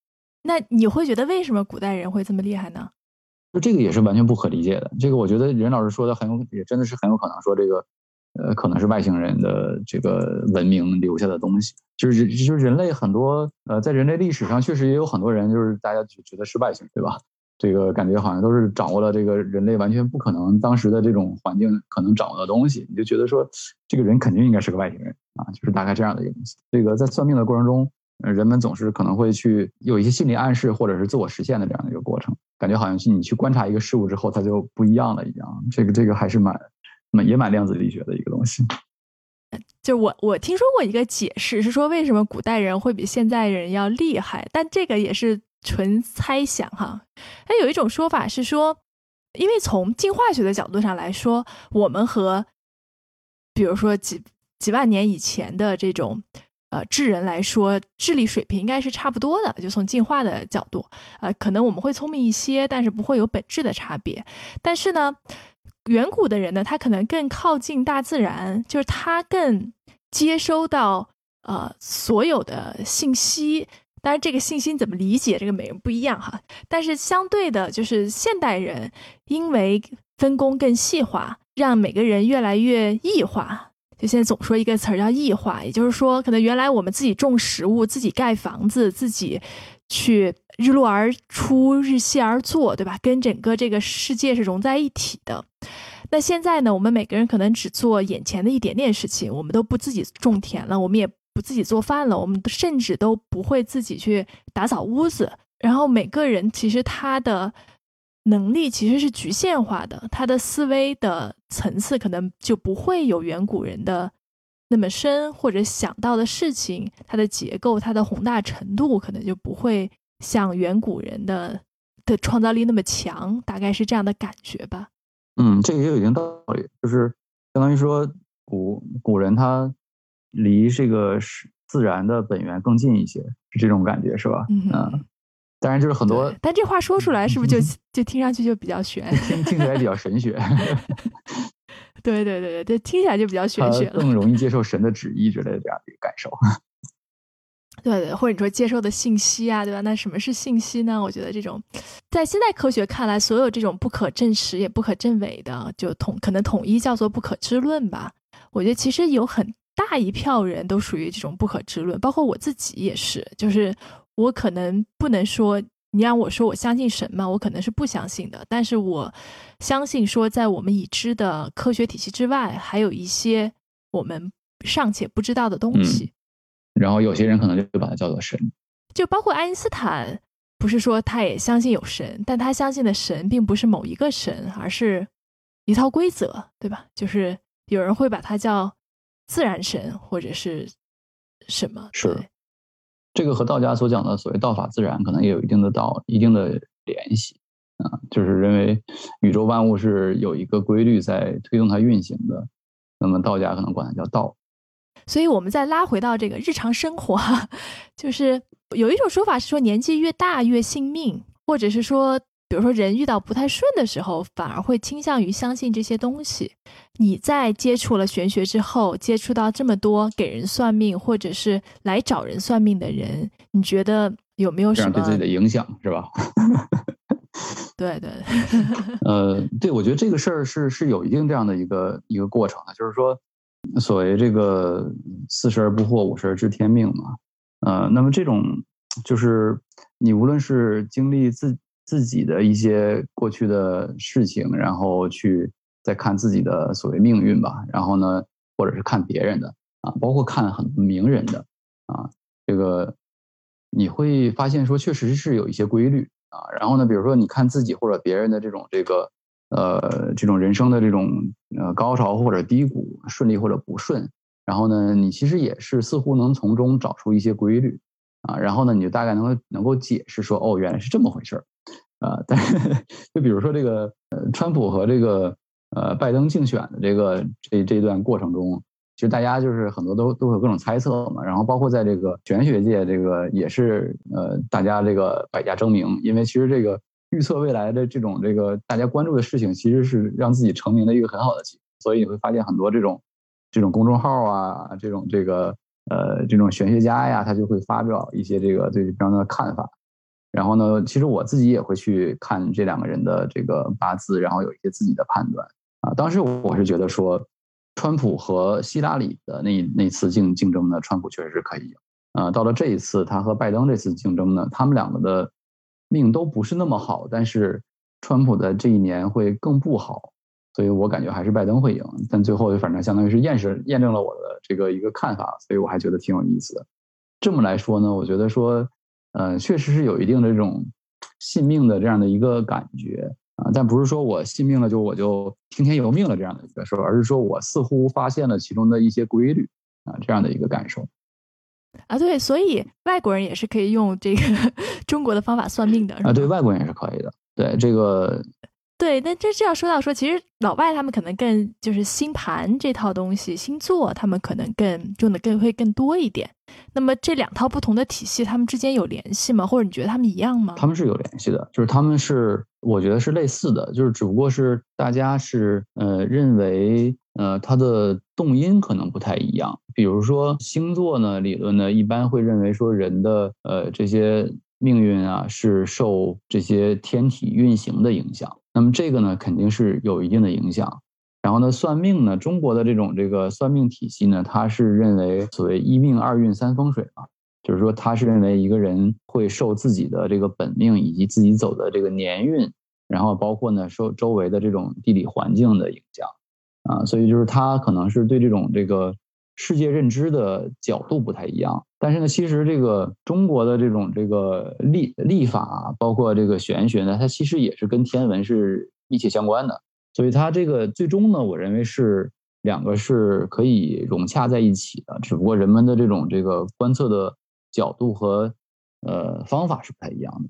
那你会觉得为什么古代人会这么厉害呢？就这个也是完全不可理解的。这个我觉得任老师说的很有，也真的是很有可能说这个，呃，可能是外星人的这个文明留下的东西。就是就是人类很多，呃，在人类历史上确实也有很多人，就是大家觉得是外星，对吧？这个感觉好像都是掌握了这个人类完全不可能当时的这种环境可能掌握的东西，你就觉得说这个人肯定应该是个外星人啊，就是大概这样的一个东西。这个在算命的过程中。人们总是可能会去有一些心理暗示，或者是自我实现的这样的一个过程，感觉好像是你去观察一个事物之后，它就不一样了一样。这个这个还是蛮蛮也蛮量子力学的一个东西。就我我听说过一个解释，是说为什么古代人会比现代人要厉害，但这个也是纯猜想哈。它有一种说法是说，因为从进化学的角度上来说，我们和比如说几几万年以前的这种。呃，智人来说，智力水平应该是差不多的。就从进化的角度，呃，可能我们会聪明一些，但是不会有本质的差别。但是呢，远古的人呢，他可能更靠近大自然，就是他更接收到呃所有的信息。当然，这个信息怎么理解，这个每人不一样哈。但是相对的，就是现代人因为分工更细化，让每个人越来越异化。就现在总说一个词儿叫异化，也就是说，可能原来我们自己种食物、自己盖房子、自己去日落而出、日西而作，对吧？跟整个这个世界是融在一起的。那现在呢，我们每个人可能只做眼前的一点点事情，我们都不自己种田了，我们也不自己做饭了，我们甚至都不会自己去打扫屋子。然后每个人其实他的。能力其实是局限化的，他的思维的层次可能就不会有远古人的那么深，或者想到的事情，它的结构、它的宏大程度可能就不会像远古人的的创造力那么强，大概是这样的感觉吧。嗯，这个也有一定道理，就是相当于说古古人他离这个是自然的本源更近一些，是这种感觉是吧？嗯嗯，当然就是很多，但这话说出来是不是就就听上去就比较玄？听听起来比较神学。对对对对，这听起来就比较玄学了，更容易接受神的旨意之类的这样的一个感受。对对，或者你说接受的信息啊，对吧？那什么是信息呢？我觉得这种，在现代科学看来，所有这种不可证实也不可证伪的，就统可能统一叫做不可知论吧。我觉得其实有很大一票人都属于这种不可知论，包括我自己也是。就是我可能不能说你让我说我相信神嘛，我可能是不相信的。但是我相信说，在我们已知的科学体系之外，还有一些我们尚且不知道的东西。然后有些人可能就把它叫做神，就包括爱因斯坦，不是说他也相信有神，但他相信的神并不是某一个神，而是一套规则，对吧？就是有人会把它叫自然神或者是什么？是这个和道家所讲的所谓“道法自然”可能也有一定的道、一定的联系啊，就是认为宇宙万物是有一个规律在推动它运行的，那么道家可能管它叫道。所以，我们再拉回到这个日常生活，就是有一种说法是说，年纪越大越信命，或者是说，比如说人遇到不太顺的时候，反而会倾向于相信这些东西。你在接触了玄学之后，接触到这么多给人算命或者是来找人算命的人，你觉得有没有什么对自己的影响？是吧？对 对，呃，对，我觉得这个事儿是是有一定这样的一个一个过程的，就是说。所谓这个四十而不惑，五十而知天命嘛，呃，那么这种就是你无论是经历自自己的一些过去的事情，然后去再看自己的所谓命运吧，然后呢，或者是看别人的啊，包括看很名人的啊，这个你会发现说确实是有一些规律啊，然后呢，比如说你看自己或者别人的这种这个。呃，这种人生的这种呃高潮或者低谷，顺利或者不顺，然后呢，你其实也是似乎能从中找出一些规律啊，然后呢，你就大概能够能够解释说，哦，原来是这么回事儿啊。但是就比如说这个呃，川普和这个呃拜登竞选的这个这这段过程中，其实大家就是很多都都有各种猜测嘛，然后包括在这个玄学界，这个也是呃大家这个百家争鸣，因为其实这个。预测未来的这种这个大家关注的事情，其实是让自己成名的一个很好的机会。所以你会发现很多这种这种公众号啊，这种这个呃这种玄学家呀，他就会发表一些这个对这方的看法。然后呢，其实我自己也会去看这两个人的这个八字，然后有一些自己的判断啊。当时我是觉得说，川普和希拉里的那那次竞竞争呢，川普确实是可以赢。啊，到了这一次他和拜登这次竞争呢，他们两个的。命都不是那么好，但是川普的这一年会更不好，所以我感觉还是拜登会赢。但最后反正相当于是验证验证了我的这个一个看法，所以我还觉得挺有意思的。这么来说呢，我觉得说，呃，确实是有一定的这种信命的这样的一个感觉啊，但不是说我信命了就我就听天由命了这样的一个说，而是说我似乎发现了其中的一些规律啊，这样的一个感受。啊，对，所以外国人也是可以用这个 中国的方法算命的啊，对外国人也是可以的。对这个，对，那这这要说到说，其实老外他们可能更就是星盘这套东西，星座他们可能更用的更会更多一点。那么这两套不同的体系，他们之间有联系吗？或者你觉得他们一样吗？他们是有联系的，就是他们是我觉得是类似的，就是只不过是大家是呃认为。呃，它的动因可能不太一样。比如说星座呢，理论呢，一般会认为说人的呃这些命运啊是受这些天体运行的影响。那么这个呢，肯定是有一定的影响。然后呢，算命呢，中国的这种这个算命体系呢，它是认为所谓一命二运三风水嘛，就是说它是认为一个人会受自己的这个本命以及自己走的这个年运，然后包括呢受周围的这种地理环境的影响。啊，所以就是他可能是对这种这个世界认知的角度不太一样，但是呢，其实这个中国的这种这个历历法，包括这个玄学呢，它其实也是跟天文是密切相关的，所以它这个最终呢，我认为是两个是可以融洽在一起的，只不过人们的这种这个观测的角度和呃方法是不太一样的，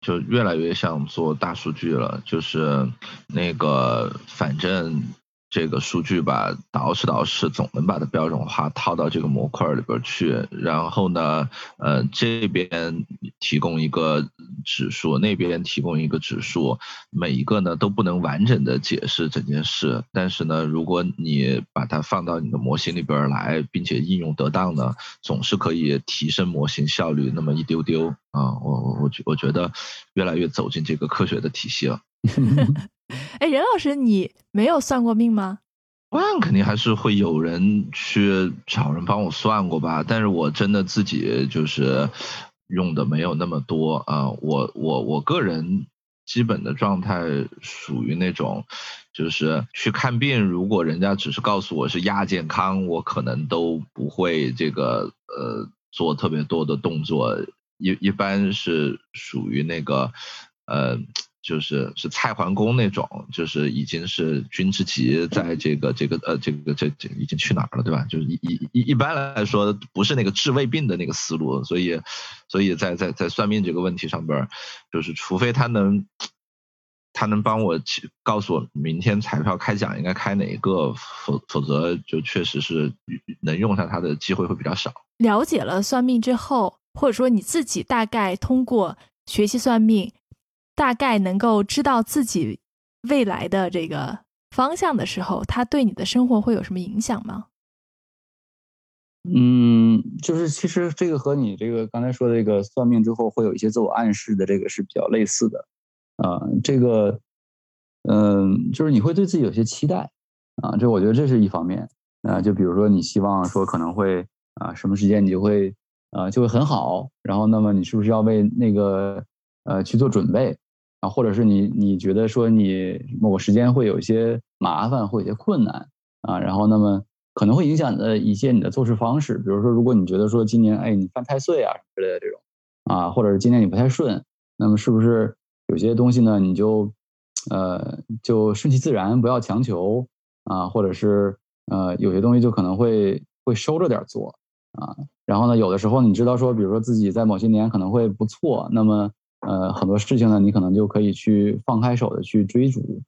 就越来越像做大数据了，就是那个反正。这个数据吧，捯饬捯饬，总能把它标准化套到这个模块里边去。然后呢，呃，这边提供一个指数，那边提供一个指数，每一个呢都不能完整的解释整件事。但是呢，如果你把它放到你的模型里边来，并且应用得当呢，总是可以提升模型效率那么一丢丢啊。我我我觉我觉得越来越走进这个科学的体系了。哎，任老师，你没有算过命吗？算肯定还是会有人去找人帮我算过吧，但是我真的自己就是用的没有那么多啊。我我我个人基本的状态属于那种，就是去看病，如果人家只是告诉我是亚健康，我可能都不会这个呃做特别多的动作，一一般是属于那个呃。就是是蔡桓公那种，就是已经是君之疾，在这个这个呃这个这这已经去哪儿了，对吧？就是一一一一般来说不是那个治胃病的那个思路，所以所以在在在算命这个问题上边，就是除非他能他能帮我告诉我明天彩票开奖应该开哪一个，否否则就确实是能用上它的机会会比较少。了解了算命之后，或者说你自己大概通过学习算命。大概能够知道自己未来的这个方向的时候，它对你的生活会有什么影响吗？嗯，就是其实这个和你这个刚才说的这个算命之后会有一些自我暗示的这个是比较类似的啊。这个，嗯，就是你会对自己有些期待啊。这我觉得这是一方面啊。就比如说你希望说可能会啊什么时间你就会啊就会很好，然后那么你是不是要为那个呃去做准备？啊，或者是你你觉得说你某个时间会有一些麻烦，或有些困难啊，然后那么可能会影响的一些你的做事方式，比如说如果你觉得说今年哎你犯太岁啊之类的这种啊，或者是今年你不太顺，那么是不是有些东西呢你就呃就顺其自然，不要强求啊，或者是呃有些东西就可能会会收着点做啊，然后呢有的时候你知道说，比如说自己在某些年可能会不错，那么。呃，很多事情呢，你可能就可以去放开手的去追逐，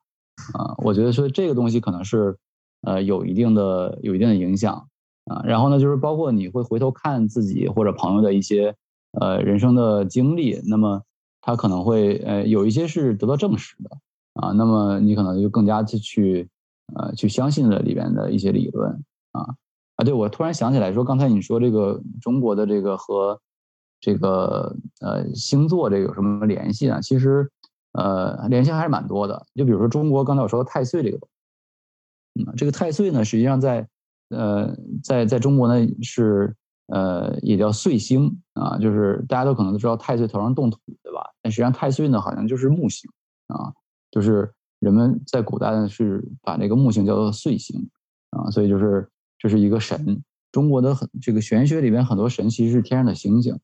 啊，我觉得说这个东西可能是，呃，有一定的有一定的影响，啊，然后呢，就是包括你会回头看自己或者朋友的一些，呃，人生的经历，那么他可能会，呃，有一些是得到证实的，啊，那么你可能就更加去去，呃，去相信了里边的一些理论，啊，啊，对我突然想起来说，刚才你说这个中国的这个和。这个呃星座这有什么联系呢？其实呃联系还是蛮多的。就比如说中国刚才我说的太岁这个，嗯，这个太岁呢，实际上在呃在在中国呢是呃也叫岁星啊，就是大家都可能都知道太岁头上动土，对吧？但实际上太岁呢好像就是木星啊，就是人们在古代呢是把这个木星叫做岁星啊，所以就是这是一个神。中国的很这个玄学里边很多神其实是天上的星星。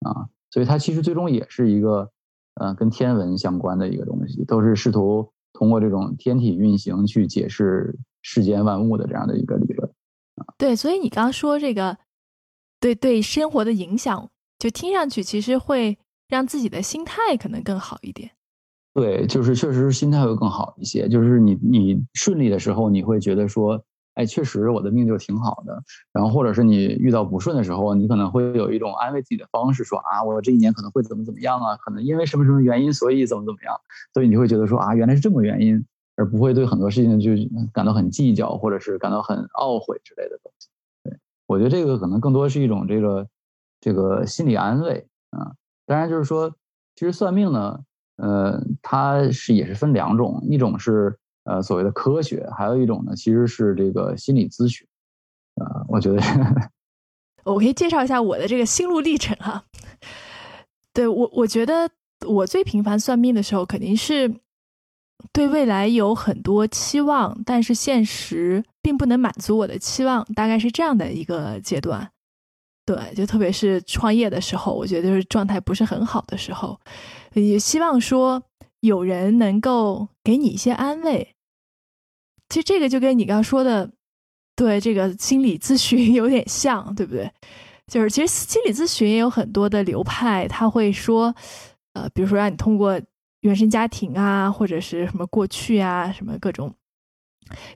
啊，所以它其实最终也是一个，呃，跟天文相关的一个东西，都是试图通过这种天体运行去解释世间万物的这样的一个理论。啊，对，所以你刚刚说这个，对对生活的影响，就听上去其实会让自己的心态可能更好一点。对，就是确实心态会更好一些，就是你你顺利的时候，你会觉得说。哎，确实我的命就挺好的。然后，或者是你遇到不顺的时候，你可能会有一种安慰自己的方式，说啊，我这一年可能会怎么怎么样啊？可能因为什么什么原因，所以怎么怎么样。所以你会觉得说啊，原来是这么原因，而不会对很多事情就感到很计较，或者是感到很懊悔之类的东西。对我觉得这个可能更多是一种这个这个心理安慰啊。当然，就是说，其实算命呢，呃，它是也是分两种，一种是。呃，所谓的科学，还有一种呢，其实是这个心理咨询。啊，我觉得 我可以介绍一下我的这个心路历程哈。对我，我觉得我最频繁算命的时候，肯定是对未来有很多期望，但是现实并不能满足我的期望，大概是这样的一个阶段。对，就特别是创业的时候，我觉得就是状态不是很好的时候，也希望说有人能够给你一些安慰。其实这个就跟你刚刚说的，对这个心理咨询 有点像，对不对？就是其实心理咨询也有很多的流派，他会说，呃，比如说让你通过原生家庭啊，或者是什么过去啊，什么各种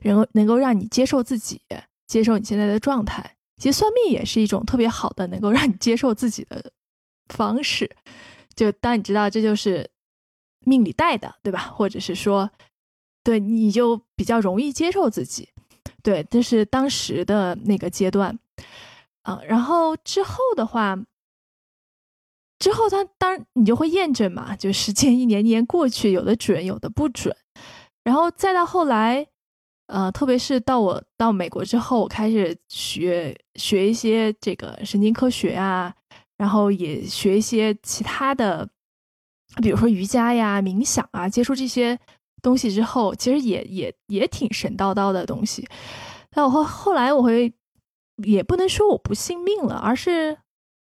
能够能够让你接受自己，接受你现在的状态。其实算命也是一种特别好的能够让你接受自己的方式。就当你知道这就是命里带的，对吧？或者是说，对你就比较容易接受自己。对，这是当时的那个阶段啊。然后之后的话，之后他当然你就会验证嘛，就时间一年年过去，有的准，有的不准。然后再到后来。呃，特别是到我到美国之后，我开始学学一些这个神经科学啊，然后也学一些其他的，比如说瑜伽呀、冥想啊，接触这些东西之后，其实也也也挺神叨叨的东西。但我后后来我会也不能说我不信命了，而是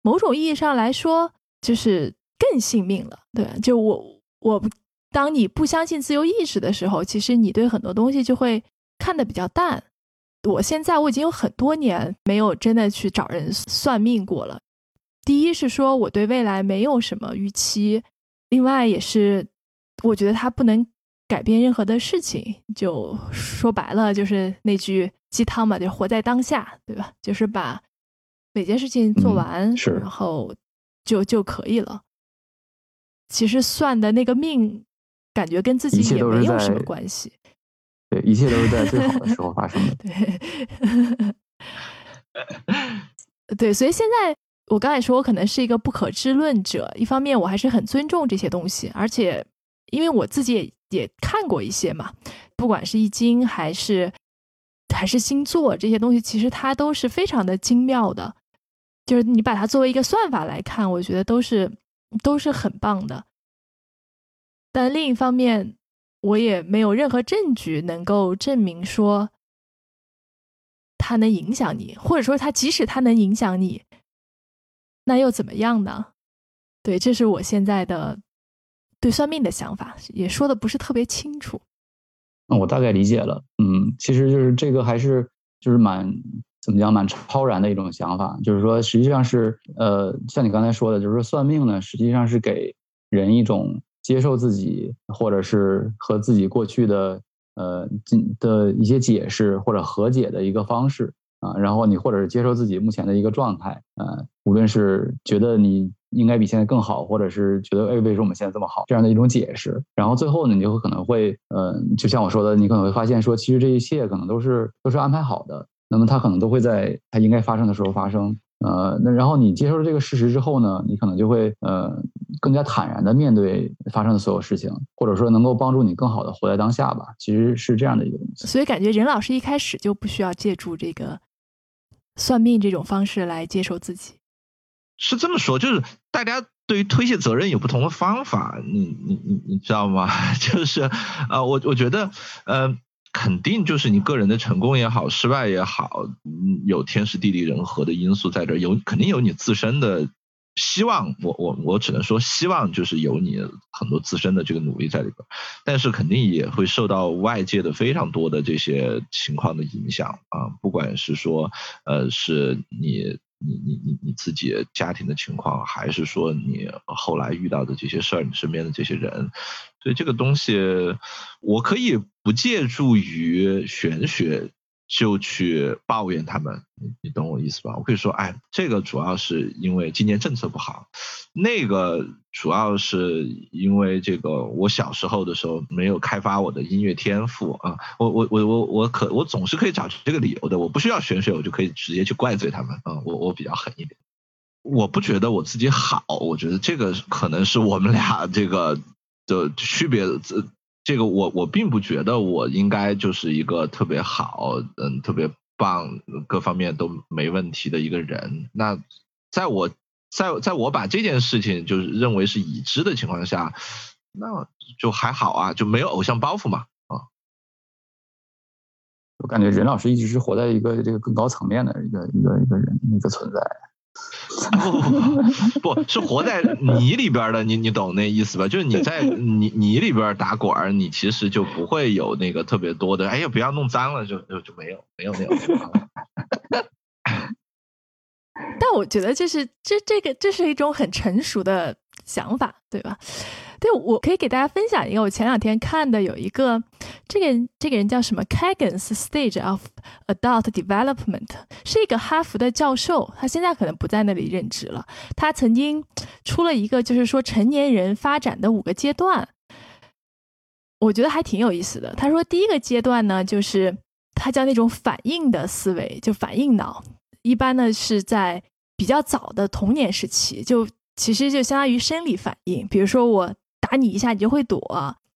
某种意义上来说，就是更信命了。对，就我我当你不相信自由意志的时候，其实你对很多东西就会。看的比较淡，我现在我已经有很多年没有真的去找人算命过了。第一是说我对未来没有什么预期，另外也是我觉得它不能改变任何的事情。就说白了就是那句鸡汤嘛，就活在当下，对吧？就是把每件事情做完，然后就就可以了。其实算的那个命，感觉跟自己也没有什么关系。对，一切都是在最好的时候发生的。对，对，所以现在我刚才说，我可能是一个不可知论者。一方面，我还是很尊重这些东西，而且因为我自己也也看过一些嘛，不管是易经还是还是星座这些东西，其实它都是非常的精妙的。就是你把它作为一个算法来看，我觉得都是都是很棒的。但另一方面，我也没有任何证据能够证明说它能影响你，或者说它即使它能影响你，那又怎么样呢？对，这是我现在的对算命的想法，也说的不是特别清楚。那我大概理解了，嗯，其实就是这个还是就是蛮怎么讲，蛮超然的一种想法，就是说实际上是呃，像你刚才说的，就是说算命呢，实际上是给人一种。接受自己，或者是和自己过去的呃的一些解释或者和解的一个方式啊，然后你或者是接受自己目前的一个状态啊，无论是觉得你应该比现在更好，或者是觉得哎为什么我们现在这么好这样的一种解释，然后最后呢，你就可能会嗯，就像我说的，你可能会发现说，其实这一切可能都是都是安排好的，那么它可能都会在它应该发生的时候发生。呃，那然后你接受了这个事实之后呢，你可能就会呃更加坦然的面对发生的所有事情，或者说能够帮助你更好的活在当下吧。其实是这样的一个东西。所以感觉任老师一开始就不需要借助这个算命这种方式来接受自己。是这么说，就是大家对于推卸责任有不同的方法，你你你你知道吗？就是啊，我我觉得呃。肯定就是你个人的成功也好，失败也好，有天时地利人和的因素在这儿，有肯定有你自身的希望。我我我只能说，希望就是有你很多自身的这个努力在里边，但是肯定也会受到外界的非常多的这些情况的影响啊，不管是说呃是你。你你你你自己家庭的情况，还是说你后来遇到的这些事儿，你身边的这些人，所以这个东西，我可以不借助于玄学。就去抱怨他们，你你懂我意思吧？我可以说，哎，这个主要是因为今年政策不好，那个主要是因为这个我小时候的时候没有开发我的音乐天赋啊，我我我我我可我总是可以找出这个理由的，我不需要玄学，我就可以直接去怪罪他们啊，我我比较狠一点，我不觉得我自己好，我觉得这个可能是我们俩这个的区别。这这个我我并不觉得我应该就是一个特别好，嗯，特别棒，各方面都没问题的一个人。那在我在在我把这件事情就是认为是已知的情况下，那就还好啊，就没有偶像包袱嘛，啊。我感觉任老师一直是活在一个这个更高层面的一个一个一个人一个存在。不 不不，是活在泥里边的，你你懂那意思吧？就是你在泥泥里边打滚，你其实就不会有那个特别多的。哎呀，不要弄脏了，就就就没有没有那种。但我觉得这是这这个这是一种很成熟的想法，对吧？对，我可以给大家分享一个，我前两天看的有一个，这个这个人叫什么？Kagan's Stage of Adult Development，是一个哈佛的教授，他现在可能不在那里任职了。他曾经出了一个，就是说成年人发展的五个阶段，我觉得还挺有意思的。他说第一个阶段呢，就是他叫那种反应的思维，就反应脑，一般呢是在比较早的童年时期就。其实就相当于生理反应，比如说我打你一下，你就会躲；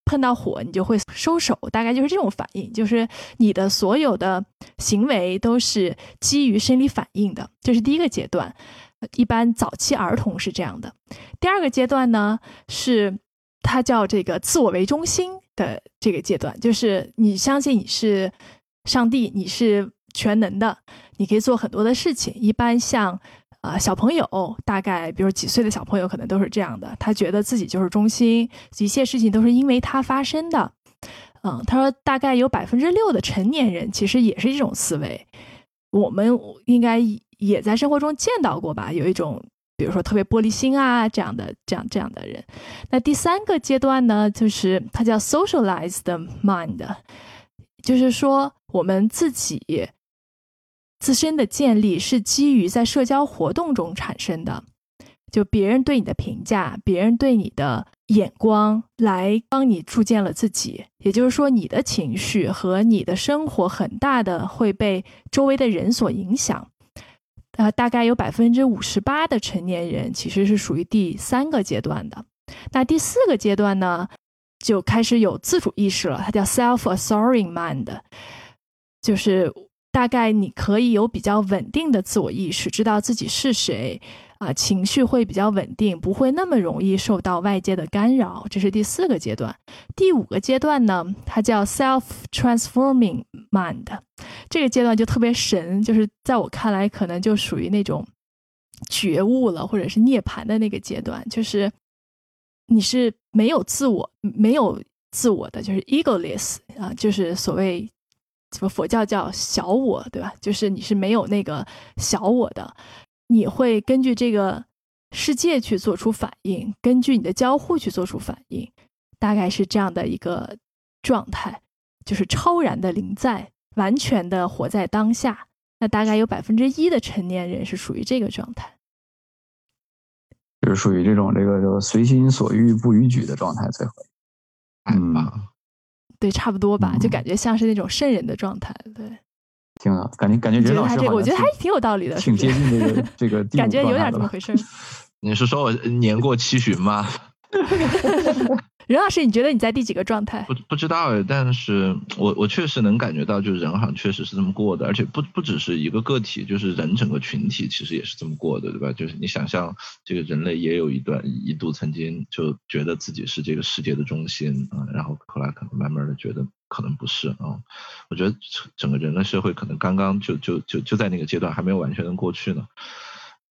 碰到火，你就会收手，大概就是这种反应。就是你的所有的行为都是基于生理反应的，这是第一个阶段。一般早期儿童是这样的。第二个阶段呢，是它叫这个自我为中心的这个阶段，就是你相信你是上帝，你是全能的，你可以做很多的事情。一般像。啊，小朋友大概，比如几岁的小朋友可能都是这样的，他觉得自己就是中心，一切事情都是因为他发生的。嗯，他说大概有百分之六的成年人其实也是这种思维，我们应该也在生活中见到过吧？有一种，比如说特别玻璃心啊这样的这样这样的人。那第三个阶段呢，就是它叫 socialized mind，就是说我们自己。自身的建立是基于在社交活动中产生的，就别人对你的评价，别人对你的眼光，来帮你铸建了自己。也就是说，你的情绪和你的生活很大的会被周围的人所影响。呃，大概有百分之五十八的成年人其实是属于第三个阶段的。那第四个阶段呢，就开始有自主意识了，它叫 self-assuring mind，就是。大概你可以有比较稳定的自我意识，知道自己是谁，啊，情绪会比较稳定，不会那么容易受到外界的干扰。这是第四个阶段。第五个阶段呢，它叫 self-transforming mind，这个阶段就特别神，就是在我看来，可能就属于那种觉悟了，或者是涅槃的那个阶段，就是你是没有自我、没有自我的，就是 egoless 啊，就是所谓。什么佛教叫小我，对吧？就是你是没有那个小我的，你会根据这个世界去做出反应，根据你的交互去做出反应，大概是这样的一个状态，就是超然的临在，完全的活在当下。那大概有百分之一的成年人是属于这个状态，就是属于这种这个就随心所欲不逾矩的状态最合理。嗯。对，差不多吧，就感觉像是那种圣人的状态。对，挺好，感觉感觉任老师，我觉得还挺有道理的，挺接近这个 这个。感觉有点怎么回事。你是说我年过七旬吗？任老师，你觉得你在第几个状态？不不知道哎，但是我我确实能感觉到，就是人好像确实是这么过的，而且不不只是一个个体，就是人整个群体其实也是这么过的，对吧？就是你想象这个人类也有一段一度曾经就觉得自己是这个世界的中心啊，然后后来可能慢慢的觉得可能不是啊。我觉得整个人类社会可能刚刚就就就就在那个阶段还没有完全的过去呢。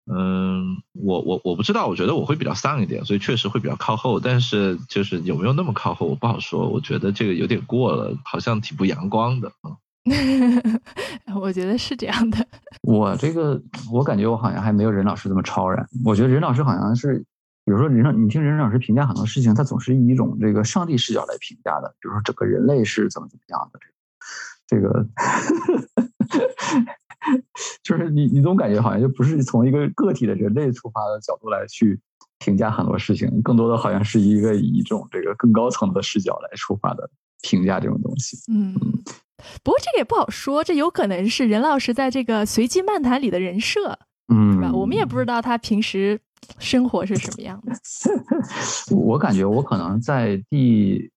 嗯，我我我不知道，我觉得我会比较丧一点，所以确实会比较靠后。但是就是有没有那么靠后，我不好说。我觉得这个有点过了，好像挺不阳光的啊。我觉得是这样的。我这个，我感觉我好像还没有任老师这么超然。我觉得任老师好像是，比如说任，你听任老师评价很多事情，他总是以一种这个上帝视角来评价的。比如说整个人类是怎么怎么样的，这个。就是你，你总感觉好像就不是从一个个体的人类出发的角度来去评价很多事情，更多的好像是一个以一种这个更高层的视角来出发的评价这种东西。嗯，不过这个也不好说，这有可能是任老师在这个随机漫谈里的人设，嗯，是吧？我们也不知道他平时生活是什么样的。我感觉我可能在第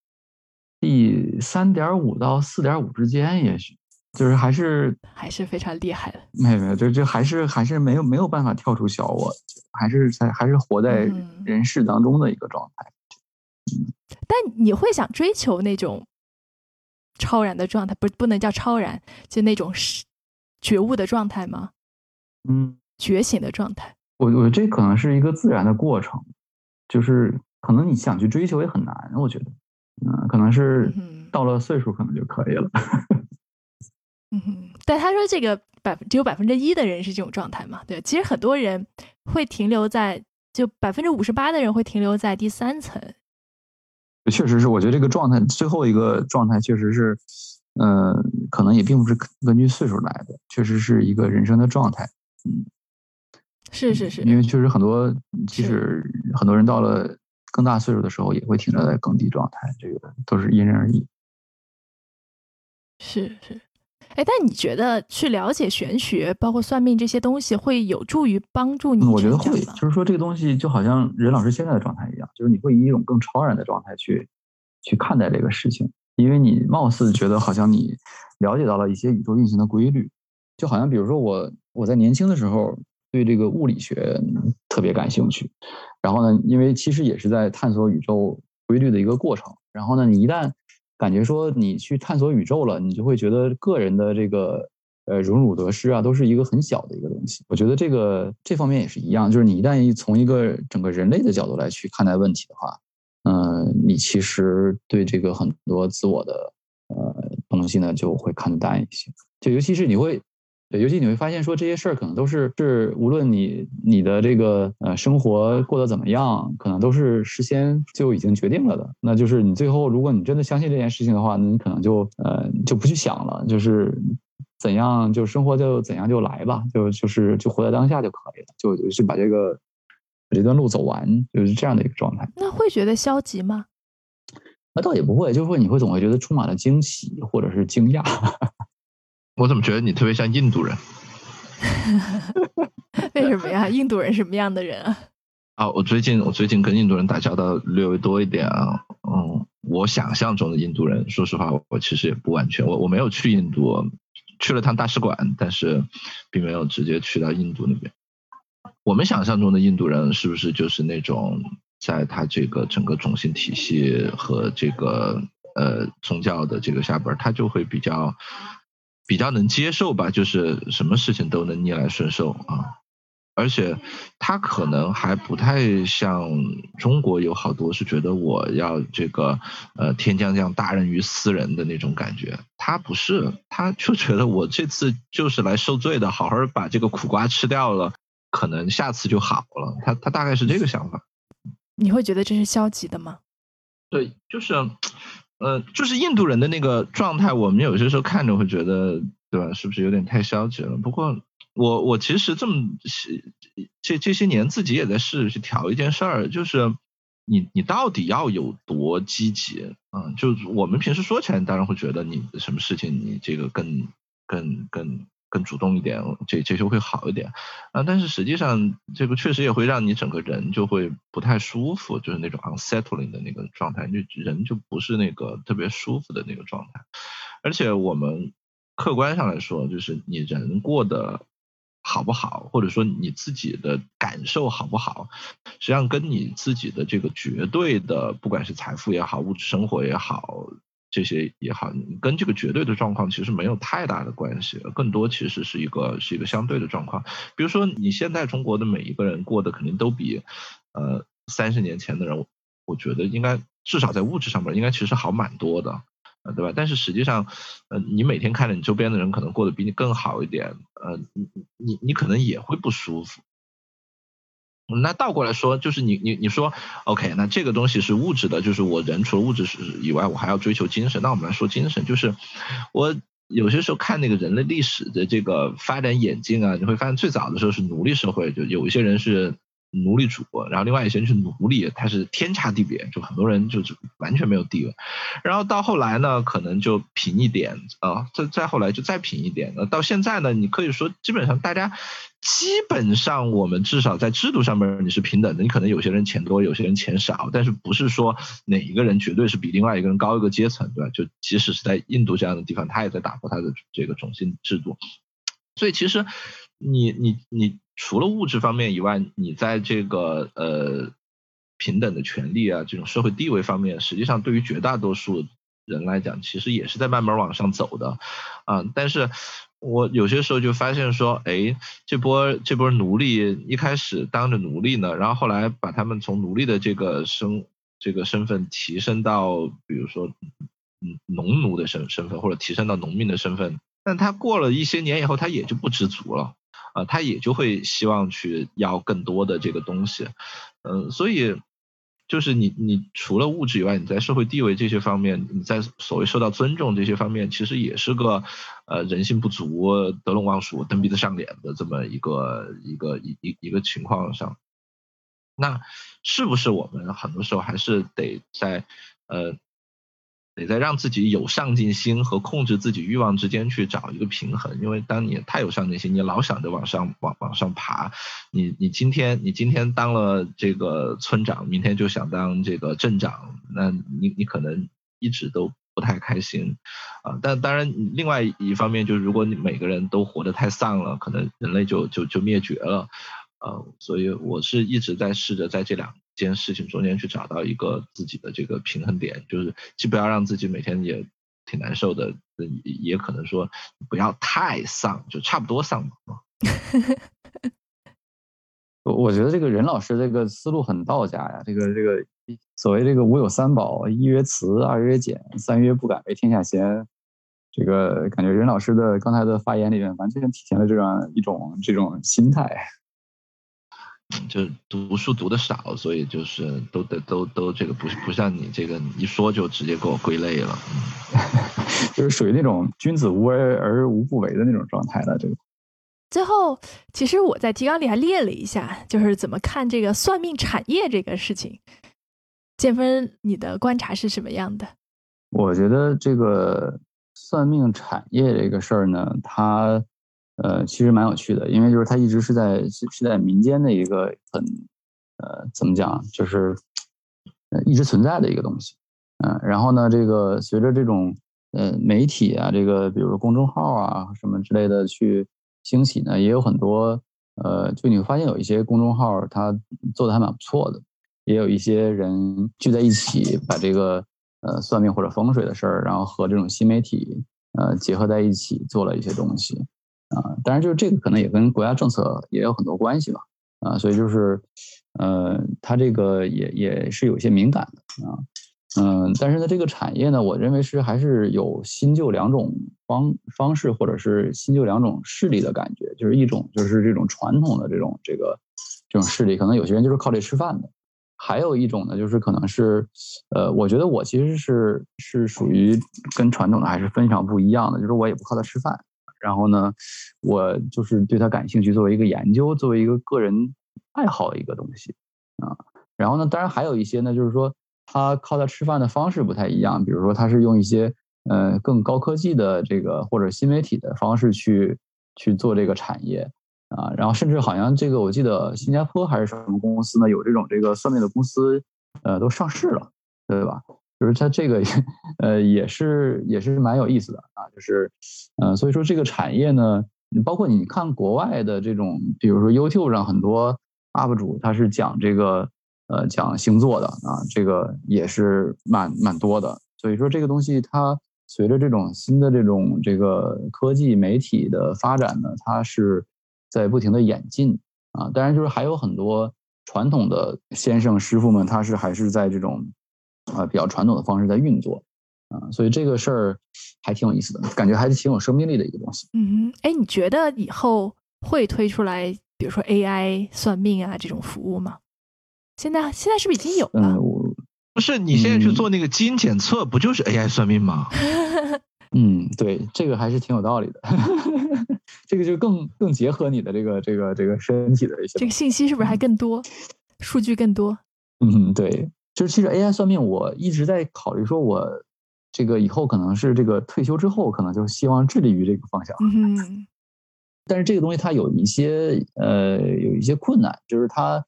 第三点五到四点五之间，也许。就是还是还是非常厉害的，没有没有，就就还是还是没有没有办法跳出小我，还是在还是活在人世当中的一个状态。嗯，但你会想追求那种超然的状态，不不能叫超然，就那种是觉悟的状态吗？嗯，觉醒的状态。我我这可能是一个自然的过程，就是可能你想去追求也很难，我觉得，嗯，可能是到了岁数可能就可以了。嗯，但他说这个百分只有百分之一的人是这种状态嘛？对，其实很多人会停留在就百分之五十八的人会停留在第三层，确实是，我觉得这个状态最后一个状态确实是，呃，可能也并不是根据岁数来的，确实是一个人生的状态。嗯，是是是，因为确实很多，即使很多人到了更大岁数的时候，也会停留在更低状态，这个都是因人而异。是是。哎，但你觉得去了解玄学，包括算命这些东西，会有助于帮助你？我觉得会，就是说这个东西就好像任老师现在的状态一样，就是你会以一种更超然的状态去去看待这个事情，因为你貌似觉得好像你了解到了一些宇宙运行的规律，就好像比如说我我在年轻的时候对这个物理学特别感兴趣，然后呢，因为其实也是在探索宇宙规律的一个过程，然后呢，你一旦感觉说你去探索宇宙了，你就会觉得个人的这个呃荣辱得失啊，都是一个很小的一个东西。我觉得这个这方面也是一样，就是你一旦从一个整个人类的角度来去看待问题的话，嗯，你其实对这个很多自我的呃东西呢就会看淡一些，就尤其是你会。对，尤其你会发现，说这些事儿可能都是是，无论你你的这个呃生活过得怎么样，可能都是事先就已经决定了的。那就是你最后，如果你真的相信这件事情的话，那你可能就呃就不去想了，就是怎样就生活就怎样就来吧，就就是就活在当下就可以了，就就把这个把这段路走完，就是这样的一个状态。那会觉得消极吗？那倒也不会，就是说你会总会觉得充满了惊喜或者是惊讶。我怎么觉得你特别像印度人？为什么呀？印度人什么样的人啊？啊，我最近我最近跟印度人打交道略微多一点啊。嗯，我想象中的印度人，说实话，我其实也不完全。我我没有去印度，去了趟大使馆，但是并没有直接去到印度那边。我们想象中的印度人是不是就是那种，在他这个整个种姓体系和这个呃宗教的这个下边，他就会比较。比较能接受吧，就是什么事情都能逆来顺受啊，而且他可能还不太像中国有好多是觉得我要这个呃天将降大任于斯人的那种感觉，他不是，他就觉得我这次就是来受罪的，好好把这个苦瓜吃掉了，可能下次就好了，他他大概是这个想法。你会觉得这是消极的吗？对，就是。呃，就是印度人的那个状态，我们有些时候看着会觉得，对吧？是不是有点太消极了？不过，我我其实这么这这些年自己也在试着去调一件事儿，就是你你到底要有多积极啊？就我们平时说起来，当然会觉得你什么事情你这个更更更。更主动一点，这这就会好一点啊！但是实际上，这个确实也会让你整个人就会不太舒服，就是那种 unsettling 的那个状态，就人就不是那个特别舒服的那个状态。而且我们客观上来说，就是你人过得好不好，或者说你自己的感受好不好，实际上跟你自己的这个绝对的，不管是财富也好，物质生活也好。这些也好，跟这个绝对的状况其实没有太大的关系，更多其实是一个是一个相对的状况。比如说，你现在中国的每一个人过得肯定都比，呃，三十年前的人，我觉得应该至少在物质上面应该其实好蛮多的，呃，对吧？但是实际上，呃，你每天看着你周边的人可能过得比你更好一点，呃，你你你可能也会不舒服。那倒过来说，就是你你你说，OK，那这个东西是物质的，就是我人除了物质以外，我还要追求精神。那我们来说精神，就是我有些时候看那个人类历史的这个发展演进啊，你会发现最早的时候是奴隶社会，就有一些人是。奴隶主，然后另外一些人是奴隶，他是天差地别，就很多人就是完全没有地位。然后到后来呢，可能就平一点啊，再再后来就再平一点。那到现在呢，你可以说基本上大家基本上我们至少在制度上面你是平等的。你可能有些人钱多，有些人钱少，但是不是说哪一个人绝对是比另外一个人高一个阶层，对吧？就即使是在印度这样的地方，他也在打破他的这个种姓制度。所以其实你你你。除了物质方面以外，你在这个呃平等的权利啊，这种社会地位方面，实际上对于绝大多数人来讲，其实也是在慢慢往上走的啊。但是我有些时候就发现说，哎，这波这波奴隶一开始当着奴隶呢，然后后来把他们从奴隶的这个身这个身份提升到，比如说嗯农奴的身身份，或者提升到农民的身份，但他过了一些年以后，他也就不知足了。啊，他也就会希望去要更多的这个东西，嗯，所以就是你你除了物质以外，你在社会地位这些方面，你在所谓受到尊重这些方面，其实也是个呃人性不足、得陇望蜀、蹬鼻子上脸的这么一个一个一一一个情况上。那是不是我们很多时候还是得在呃？得在让自己有上进心和控制自己欲望之间去找一个平衡，因为当你太有上进心，你老想着往上往往上爬，你你今天你今天当了这个村长，明天就想当这个镇长，那你你可能一直都不太开心啊。但当然，另外一方面就是，如果你每个人都活得太丧了，可能人类就就就灭绝了。呃，所以我是一直在试着在这两。件事情中间去找到一个自己的这个平衡点，就是既不要让自己每天也挺难受的，也可能说不要太丧，就差不多丧嘛。我我觉得这个任老师这个思路很道家呀，这个这个所谓这个吾有三宝，一曰慈，二曰俭，三曰不敢为天下先。这个感觉任老师的刚才的发言里面完全体现了这样一种这种心态。就读书读的少，所以就是都得都都这个不不像你这个一说就直接给我归类了，就是属于那种君子无为而无不为的那种状态了。这个最后，其实我在提纲里还列了一下，就是怎么看这个算命产业这个事情。建芬，你的观察是什么样的？我觉得这个算命产业这个事儿呢，它。呃，其实蛮有趣的，因为就是它一直是在是在民间的一个很呃怎么讲，就是呃一直存在的一个东西，嗯，然后呢，这个随着这种呃媒体啊，这个比如说公众号啊什么之类的去兴起呢，也有很多呃，就你会发现有一些公众号它做的还蛮不错的，也有一些人聚在一起把这个呃算命或者风水的事儿，然后和这种新媒体呃结合在一起做了一些东西。啊，当然就是这个可能也跟国家政策也有很多关系吧，啊，所以就是，呃，它这个也也是有些敏感的啊，嗯，但是呢，这个产业呢，我认为是还是有新旧两种方方式，或者是新旧两种势力的感觉，就是一种就是这种传统的这种这个这种势力，可能有些人就是靠这吃饭的，还有一种呢，就是可能是，呃，我觉得我其实是是属于跟传统的还是非常不一样的，就是我也不靠它吃饭。然后呢，我就是对他感兴趣，作为一个研究，作为一个个人爱好一个东西啊。然后呢，当然还有一些呢，就是说他靠他吃饭的方式不太一样，比如说他是用一些呃更高科技的这个或者新媒体的方式去去做这个产业啊。然后甚至好像这个我记得新加坡还是什么公司呢，有这种这个算命的公司呃都上市了，对吧？就是它这个，呃，也是也是蛮有意思的啊，就是，嗯，所以说这个产业呢，包括你看国外的这种，比如说 YouTube 上很多 UP 主，他是讲这个，呃，讲星座的啊，这个也是蛮蛮多的。所以说这个东西它随着这种新的这种这个科技媒体的发展呢，它是在不停的演进啊。当然就是还有很多传统的先生师傅们，他是还是在这种。啊，比较传统的方式在运作，啊，所以这个事儿还挺有意思的，感觉还是挺有生命力的一个东西。嗯，哎，你觉得以后会推出来，比如说 AI 算命啊这种服务吗？现在现在是不是已经有了？不是，你现在去做那个基因检测，不就是 AI 算命吗？嗯，对，这个还是挺有道理的。这个就更更结合你的这个这个这个身体的一些，这个信息是不是还更多，数据更多？嗯，对。就是其实 AI 算命，我一直在考虑，说我这个以后可能是这个退休之后，可能就希望致力于这个方向。嗯，但是这个东西它有一些呃有一些困难，就是它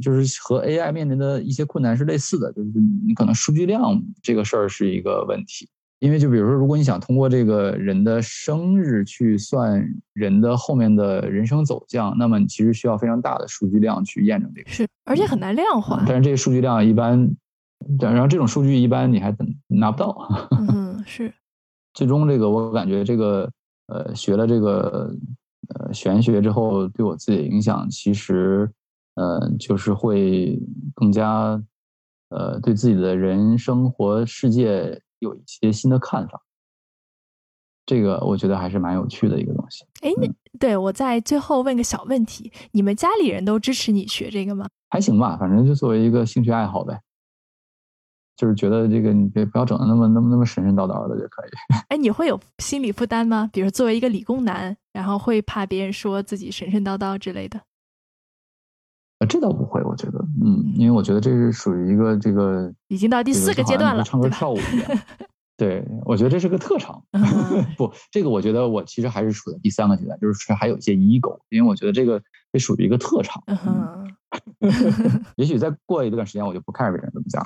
就是和 AI 面临的一些困难是类似的，就是你可能数据量这个事儿是一个问题。因为就比如说，如果你想通过这个人的生日去算人的后面的人生走向，那么你其实需要非常大的数据量去验证这个。是，而且很难量化。但是这个数据量一般，然后这种数据一般你还拿不到。嗯，是。最终这个我感觉这个呃学了这个呃玄学之后，对我自己的影响其实呃就是会更加呃对自己的人生活世界。有一些新的看法，这个我觉得还是蛮有趣的一个东西。哎，那对我在最后问个小问题：你们家里人都支持你学这个吗？还行吧，反正就作为一个兴趣爱好呗。就是觉得这个你别不要整的那么那么那么神神叨叨的就可以。哎，你会有心理负担吗？比如作为一个理工男，然后会怕别人说自己神神叨叨之类的？呃，这倒不会，我觉得，嗯，因为我觉得这是属于一个这个已经到第四个阶段了，唱歌跳舞一样。对，我觉得这是个特长。不，这个我觉得我其实还是处在第三个阶段，就是还有一些 ego，因为我觉得这个这属于一个特长。也许再过一段时间，我就不 care 别人怎么讲。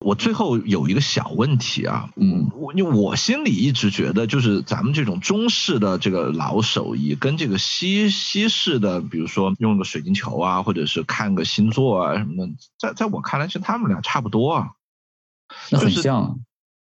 我最后有一个小问题啊，嗯，我因为我心里一直觉得，就是咱们这种中式的这个老手艺，跟这个西西式的，比如说用个水晶球啊，或者是看个星座啊什么的，在在我看来，其实他们俩差不多啊，那很像。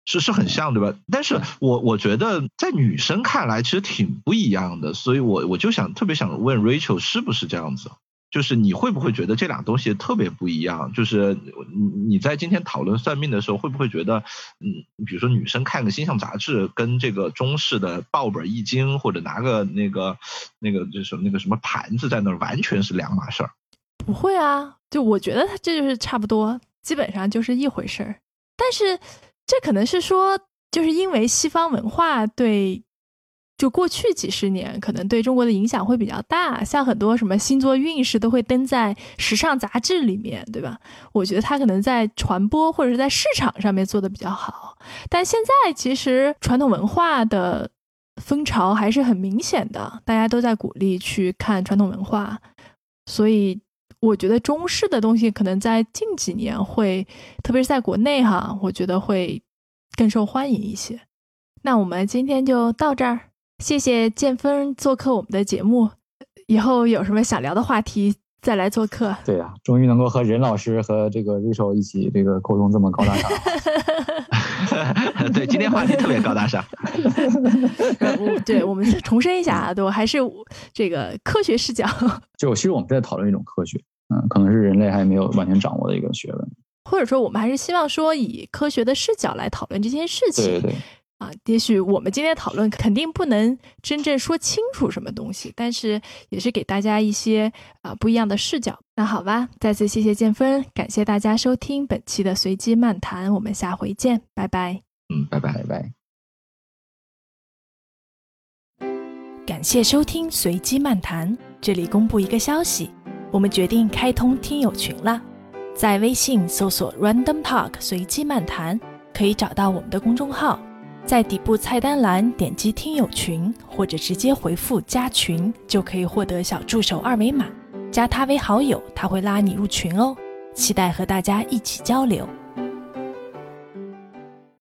是是很像对吧？但是我我觉得在女生看来其实挺不一样的，所以我我就想特别想问 Rachel 是不是这样子？就是你会不会觉得这俩东西特别不一样？就是你你在今天讨论算命的时候，会不会觉得嗯，比如说女生看个星象杂志，跟这个中式的报本易经或者拿个那个那个就是那个什么盘子在那儿，完全是两码事儿？不会啊，就我觉得它这就是差不多，基本上就是一回事儿，但是。这可能是说，就是因为西方文化对，就过去几十年可能对中国的影响会比较大，像很多什么星座运势都会登在时尚杂志里面，对吧？我觉得它可能在传播或者是在市场上面做的比较好。但现在其实传统文化的风潮还是很明显的，大家都在鼓励去看传统文化，所以我觉得中式的东西可能在近几年会，特别是在国内哈，我觉得会。更受欢迎一些。那我们今天就到这儿，谢谢建峰做客我们的节目。以后有什么想聊的话题，再来做客。对呀，终于能够和任老师和这个 Rachel 一起这个沟通这么高大上。对，今天话题特别高大上。对，我们重申一下啊，都还是这个科学视角。就其实我们在讨论一种科学，嗯，可能是人类还没有完全掌握的一个学问。或者说，我们还是希望说以科学的视角来讨论这件事情。对对。啊，也许我们今天讨论肯定不能真正说清楚什么东西，但是也是给大家一些啊不一样的视角。那好吧，再次谢谢建芬，感谢大家收听本期的随机漫谈，我们下回见，拜拜。嗯，拜拜拜拜。感谢收听随机漫谈，这里公布一个消息，我们决定开通听友群了。在微信搜索 “random talk” 随机漫谈，可以找到我们的公众号，在底部菜单栏点击听友群，或者直接回复加群，就可以获得小助手二维码，加他为好友，他会拉你入群哦。期待和大家一起交流。